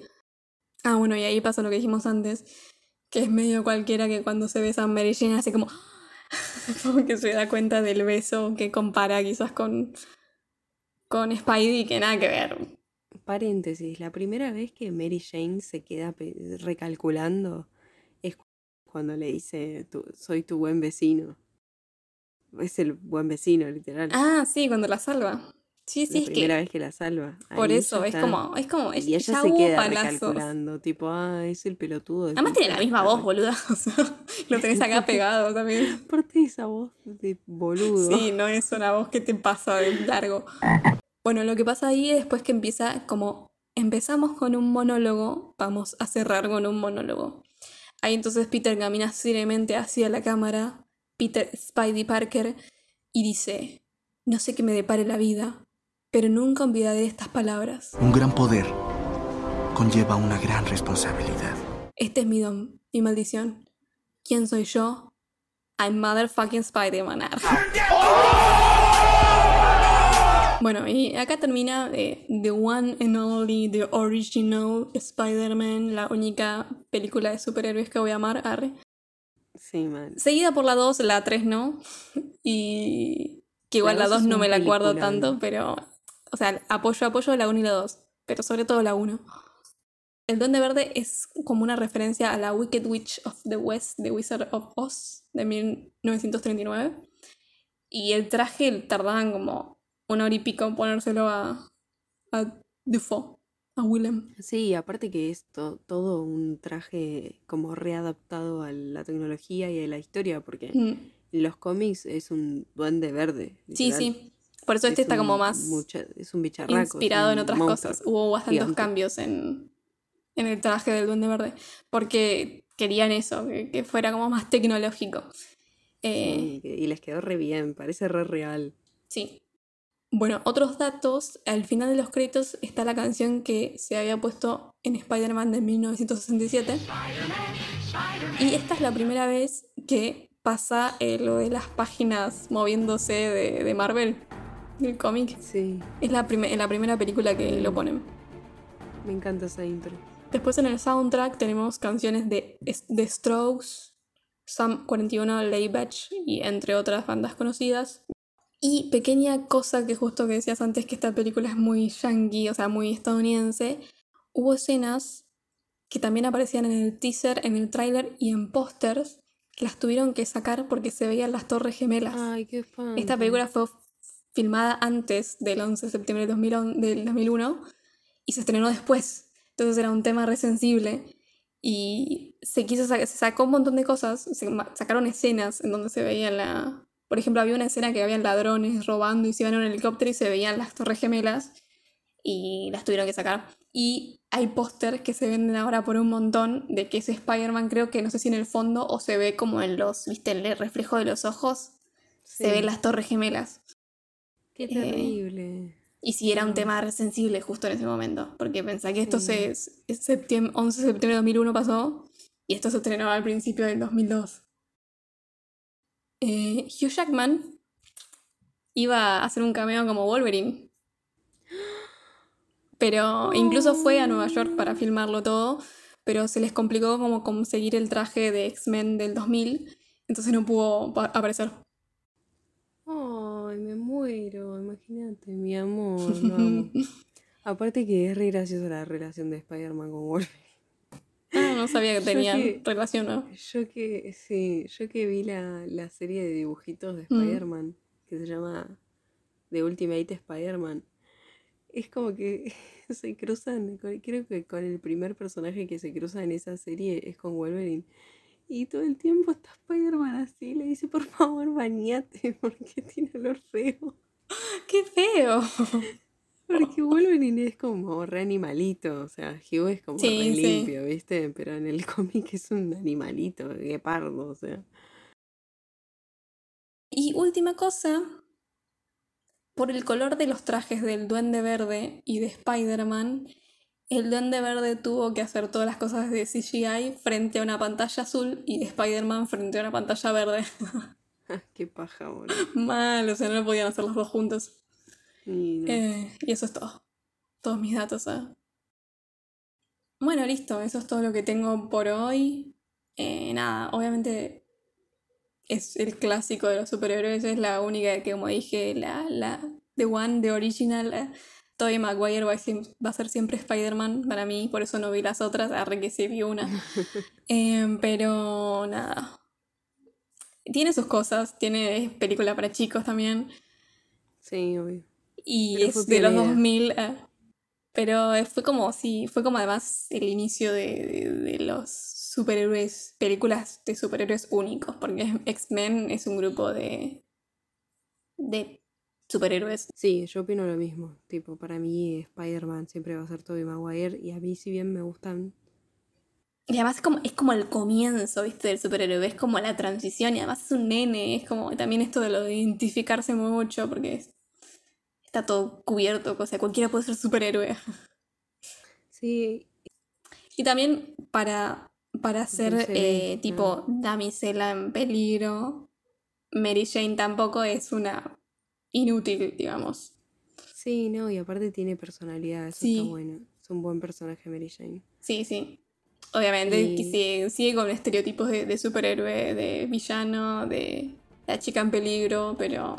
Speaker 1: Ah, bueno, y ahí pasa lo que dijimos antes, que es medio cualquiera que cuando se besa a Mary Jane hace como... como que se da cuenta del beso que compara quizás con, con Spidey, que nada que ver.
Speaker 2: Paréntesis, la primera vez que Mary Jane se queda recalculando es cu- cuando le dice, "Tu- soy tu buen vecino. Es el buen vecino, literal.
Speaker 1: Ah, sí, cuando la salva. Sí, sí,
Speaker 2: la
Speaker 1: es
Speaker 2: primera
Speaker 1: que
Speaker 2: vez que la salva.
Speaker 1: por eso, es
Speaker 2: está.
Speaker 1: como, es como,
Speaker 2: Y ella se queda recalculando, tipo, ah, es el pelotudo. de
Speaker 1: Además tiene la
Speaker 2: Peter".
Speaker 1: misma voz, boluda. O sea, lo tenés acá pegado también.
Speaker 2: Aparte esa voz de boludo.
Speaker 1: Sí, no es una voz que te pasa de largo. Bueno, lo que pasa ahí es después que empieza como empezamos con un monólogo, vamos a cerrar con un monólogo. Ahí entonces Peter camina seriamente hacia la cámara, Peter Spidey Parker, y dice, no sé qué me depare la vida, pero nunca olvidaré estas palabras.
Speaker 6: Un gran poder conlleva una gran responsabilidad.
Speaker 1: Este es mi don, mi maldición. ¿Quién soy yo? I'm motherfucking Spider-Man. Bueno, y acá termina eh, The One and Only, The Original Spider-Man, la única película de superhéroes que voy a amar. Arre.
Speaker 2: Sí, man.
Speaker 1: Seguida por la 2, la 3 no. Y que igual
Speaker 2: La
Speaker 1: la
Speaker 2: dos
Speaker 1: 2
Speaker 2: es
Speaker 1: no me la acuerdo tanto, pero. O sea, apoyo, apoyo la 1 y la 2. Pero sobre todo la 1. El Duende Verde es como una referencia a la Wicked Witch of the West, The Wizard of Oz, de 1939. Y el traje tardaban como una hora y pico en ponérselo a, a Dufault, a Willem.
Speaker 2: Sí, aparte que es to- todo un traje como readaptado a la tecnología y a la historia, porque
Speaker 1: Mm,
Speaker 2: en los cómics es un duende verde.
Speaker 1: Sí, sí. Por eso este
Speaker 2: Es
Speaker 1: está como más
Speaker 2: mucha- es un bicharraco. es
Speaker 1: inspirado en otras cosas. Hubo bastantes
Speaker 2: gigante.
Speaker 1: cambios en, en el traje del Duende Verde, porque querían eso, que, que fuera como más tecnológico. Eh,
Speaker 2: Y, y les quedó re bien, parece re real.
Speaker 1: Sí. Bueno, otros datos, al final de los créditos está la canción que se había puesto en Spider-Man de 1967. Y esta es la primera vez que pasa eh, lo de las páginas moviéndose de, de Marvel, del cómic.
Speaker 2: Sí,
Speaker 1: Es la, en la primera película que lo ponen.
Speaker 2: me encanta esa intro.
Speaker 1: Después en el soundtrack tenemos canciones de The Strokes, Sam 41, Laybach y entre otras bandas conocidas. Y pequeña cosa que justo que decías antes que esta película es muy yankee, o sea, muy estadounidense, hubo escenas que también aparecían en el teaser, en el tráiler y en pósters que las tuvieron que sacar porque se veían las torres gemelas.
Speaker 2: Ay, qué fan.
Speaker 1: Esta película fue filmada antes del 11 de septiembre del 2001, del 2001 y se estrenó después. Entonces era un tema re sensible y se quiso se sacó un montón de cosas, se sacaron escenas en donde se veía la... Por ejemplo, había una escena que habían ladrones robando y se iban en un helicóptero y se veían las torres gemelas y las tuvieron que sacar. Y hay pósters que se venden ahora por un montón de que ese Spider-Man creo que no sé si en el fondo o se ve como en los, viste, el reflejo de los ojos, se ven las torres gemelas.
Speaker 2: Qué
Speaker 1: eh,
Speaker 2: terrible.
Speaker 1: Y si era un tema sensible justo en ese momento, porque pensá que esto
Speaker 2: Sí.
Speaker 1: se, es septiembre, 11 de septiembre de 2001 pasó y esto se estrenó al principio del 2002. Eh, Hugh Jackman iba a hacer un cameo como Wolverine. Pero incluso fue a Nueva York para filmarlo todo, pero se les complicó como conseguir el traje de X-Men del 2000, entonces no pudo pa- aparecer.
Speaker 2: Ay, me muero, imagínate, mi amor, lo amo. Aparte que es re graciosa la relación de Spider-Man con Wolverine.
Speaker 1: Ah, no sabía que tenían
Speaker 2: que-
Speaker 1: relación, ¿no?
Speaker 2: Yo que, sí, yo que vi la, la serie de dibujitos de
Speaker 1: Mm.
Speaker 2: Spider-Man, que se llama The Ultimate Spider-Man, es como que se cruzan, creo que con el primer personaje que se cruza en esa serie es con Wolverine. Y todo el tiempo está Spider-Man así, le dice, por favor, bañate, porque tiene olor feo.
Speaker 1: ¡Qué feo!
Speaker 2: Porque Wolverine es como re animalito, o sea, Hugh es como
Speaker 1: Sí,
Speaker 2: re
Speaker 1: sí.
Speaker 2: limpio, ¿viste? Pero en el cómic es un animalito, guepardo, o sea.
Speaker 1: Y última cosa, por el color de los trajes del Duende Verde y de Spider-Man, el Duende Verde tuvo que hacer todas las cosas de CGI frente a una pantalla azul y Spider-Man frente a una pantalla verde.
Speaker 2: Qué paja, boludo.
Speaker 1: Mal, o sea, no lo podían hacer los dos juntos.
Speaker 2: Y no.
Speaker 1: Eh, y eso es todo. Todos mis datos. ¿eh? Bueno, listo. Eso es todo lo que tengo por hoy. Eh, nada, obviamente es el clásico de los superhéroes. Es la única que, como dije, la, la The One, The Original. Tobey Maguire va a, siem- va a ser siempre Spider-Man para mí. Por eso no vi las otras. Arre que sí vi una. Eh, pero nada. Tiene sus cosas. Tiene película para chicos también.
Speaker 2: Sí, obvio.
Speaker 1: Y
Speaker 2: Pero
Speaker 1: es de los
Speaker 2: pionera.
Speaker 1: 2000. eh, pero eh, fue como, sí, fue como además el inicio de, de- de los superhéroes, películas de superhéroes únicos, porque X-Men es un grupo de, de superhéroes.
Speaker 2: Sí, yo opino lo mismo. Tipo, para mí Spider-Man siempre va a ser Tobey Maguire y a mí si bien me gustan...
Speaker 1: Y además es como, es como el comienzo, ¿viste? Del superhéroe, es como la transición y además es un nene, es como también esto de lo de identificarse mucho, porque es- está todo cubierto, o sea, cualquiera puede ser superhéroe.
Speaker 2: Sí,
Speaker 1: Y también para, para ser eh,
Speaker 2: Ley,
Speaker 1: tipo damisela en peligro, Mary Jane tampoco es una inútil, digamos.
Speaker 2: sí, no, y aparte tiene personalidad, eso
Speaker 1: Sí.
Speaker 2: está bueno. Es un buen personaje Mary Jane.
Speaker 1: Sí, sí. Obviamente
Speaker 2: Y-
Speaker 1: que sigue, sigue con estereotipos de, de superhéroe, de villano, de la chica en peligro, pero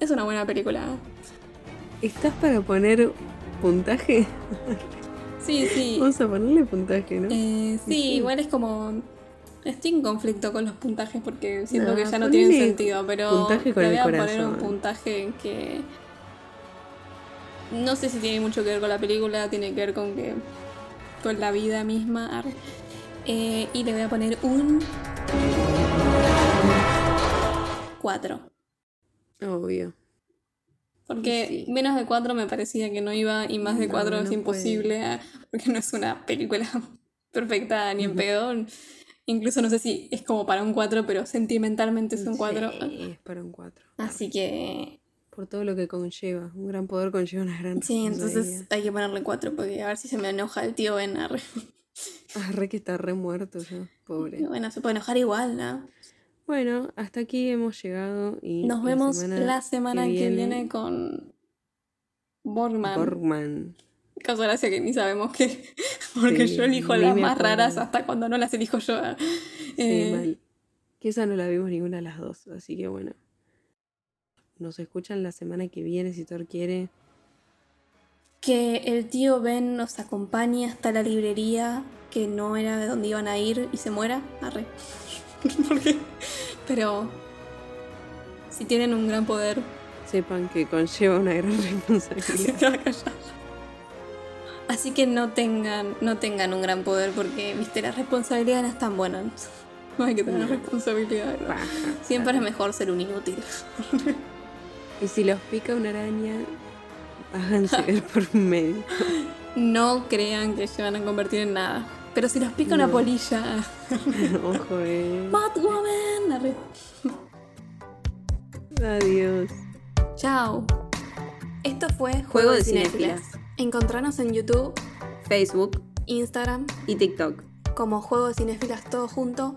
Speaker 1: es una buena película.
Speaker 2: ¿Estás para poner puntaje?
Speaker 1: Sí, sí.
Speaker 2: Vamos a ponerle puntaje, ¿no?
Speaker 1: Eh, sí,
Speaker 2: Sí.
Speaker 1: igual es como. Estoy en conflicto con los puntajes porque siento
Speaker 2: No,
Speaker 1: que ya no tienen sentido, pero le voy a poner un puntaje que. No sé si tiene mucho que ver con la película, tiene que ver con que. con la vida misma. Eh, y le voy a poner un. 4.
Speaker 2: Obvio.
Speaker 1: Porque
Speaker 2: Sí.
Speaker 1: menos de 4 me parecía que no iba y más de
Speaker 2: No,
Speaker 1: 4 es
Speaker 2: no
Speaker 1: imposible, ah, porque no es una película perfecta ni en pedo. Incluso no sé si es como para un 4, pero sentimentalmente es un 4.
Speaker 2: Sí, es para un 4.
Speaker 1: Así que
Speaker 2: Por todo lo que conlleva. Un gran poder conlleva una gran
Speaker 1: sí, entonces hay que ponerle 4 porque a ver si se me enoja el tío Ben. arre.
Speaker 2: Ah, re que está re muerto ya. Pobre.
Speaker 1: Bueno, se puede enojar igual, ¿no?
Speaker 2: Bueno, hasta aquí hemos llegado y
Speaker 1: Nos
Speaker 2: la
Speaker 1: vemos
Speaker 2: semana
Speaker 1: la semana que viene, con Borgman.
Speaker 2: Borgman.
Speaker 1: Caso gracia que ni sabemos qué. Porque
Speaker 2: Sí,
Speaker 1: yo elijo las más
Speaker 2: acuerdo.
Speaker 1: raras hasta cuando no las elijo yo.
Speaker 2: Sí,
Speaker 1: Eh,
Speaker 2: mal. Que esa no la vimos ninguna de las dos, así que bueno. Nos escuchan la semana que viene si Thor quiere.
Speaker 1: que el tío Ben nos acompañe hasta la librería que no era de donde iban a ir y se muera. Arre. Porque- Pero si tienen un gran poder,
Speaker 2: Sepan que conlleva una gran responsabilidad.
Speaker 1: Así que no tengan, no tengan un gran poder porque, viste, las responsabilidades no están buenas. No hay que tener responsabilidad.
Speaker 2: Paja.
Speaker 1: Siempre es mejor ser un inútil.
Speaker 2: Y si los pica una araña, háganse ver por un médico.
Speaker 1: No crean que se van a convertir en nada. Pero si los pica una
Speaker 2: No.
Speaker 1: polilla.
Speaker 2: Ojo, eh.
Speaker 1: Batwoman.
Speaker 2: Adiós.
Speaker 1: Chao. Esto fue
Speaker 2: Juego de Cinéfilas.
Speaker 1: Encontranos en YouTube,
Speaker 2: Facebook
Speaker 1: Instagram,
Speaker 2: y TikTok.
Speaker 1: como Juego de Cinéfilas todo junto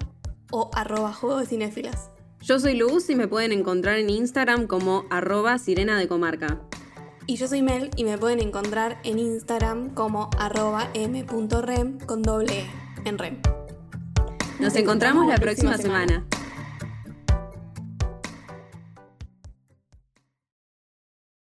Speaker 1: o arroba Juego de Cinéfilas.
Speaker 2: Yo soy Luz y me pueden encontrar en Instagram como arroba sirena de comarca.
Speaker 1: Y yo soy Mel y me pueden encontrar en Instagram como arroba m.rem con doble E en rem.
Speaker 2: Nos encontramos la próxima semana.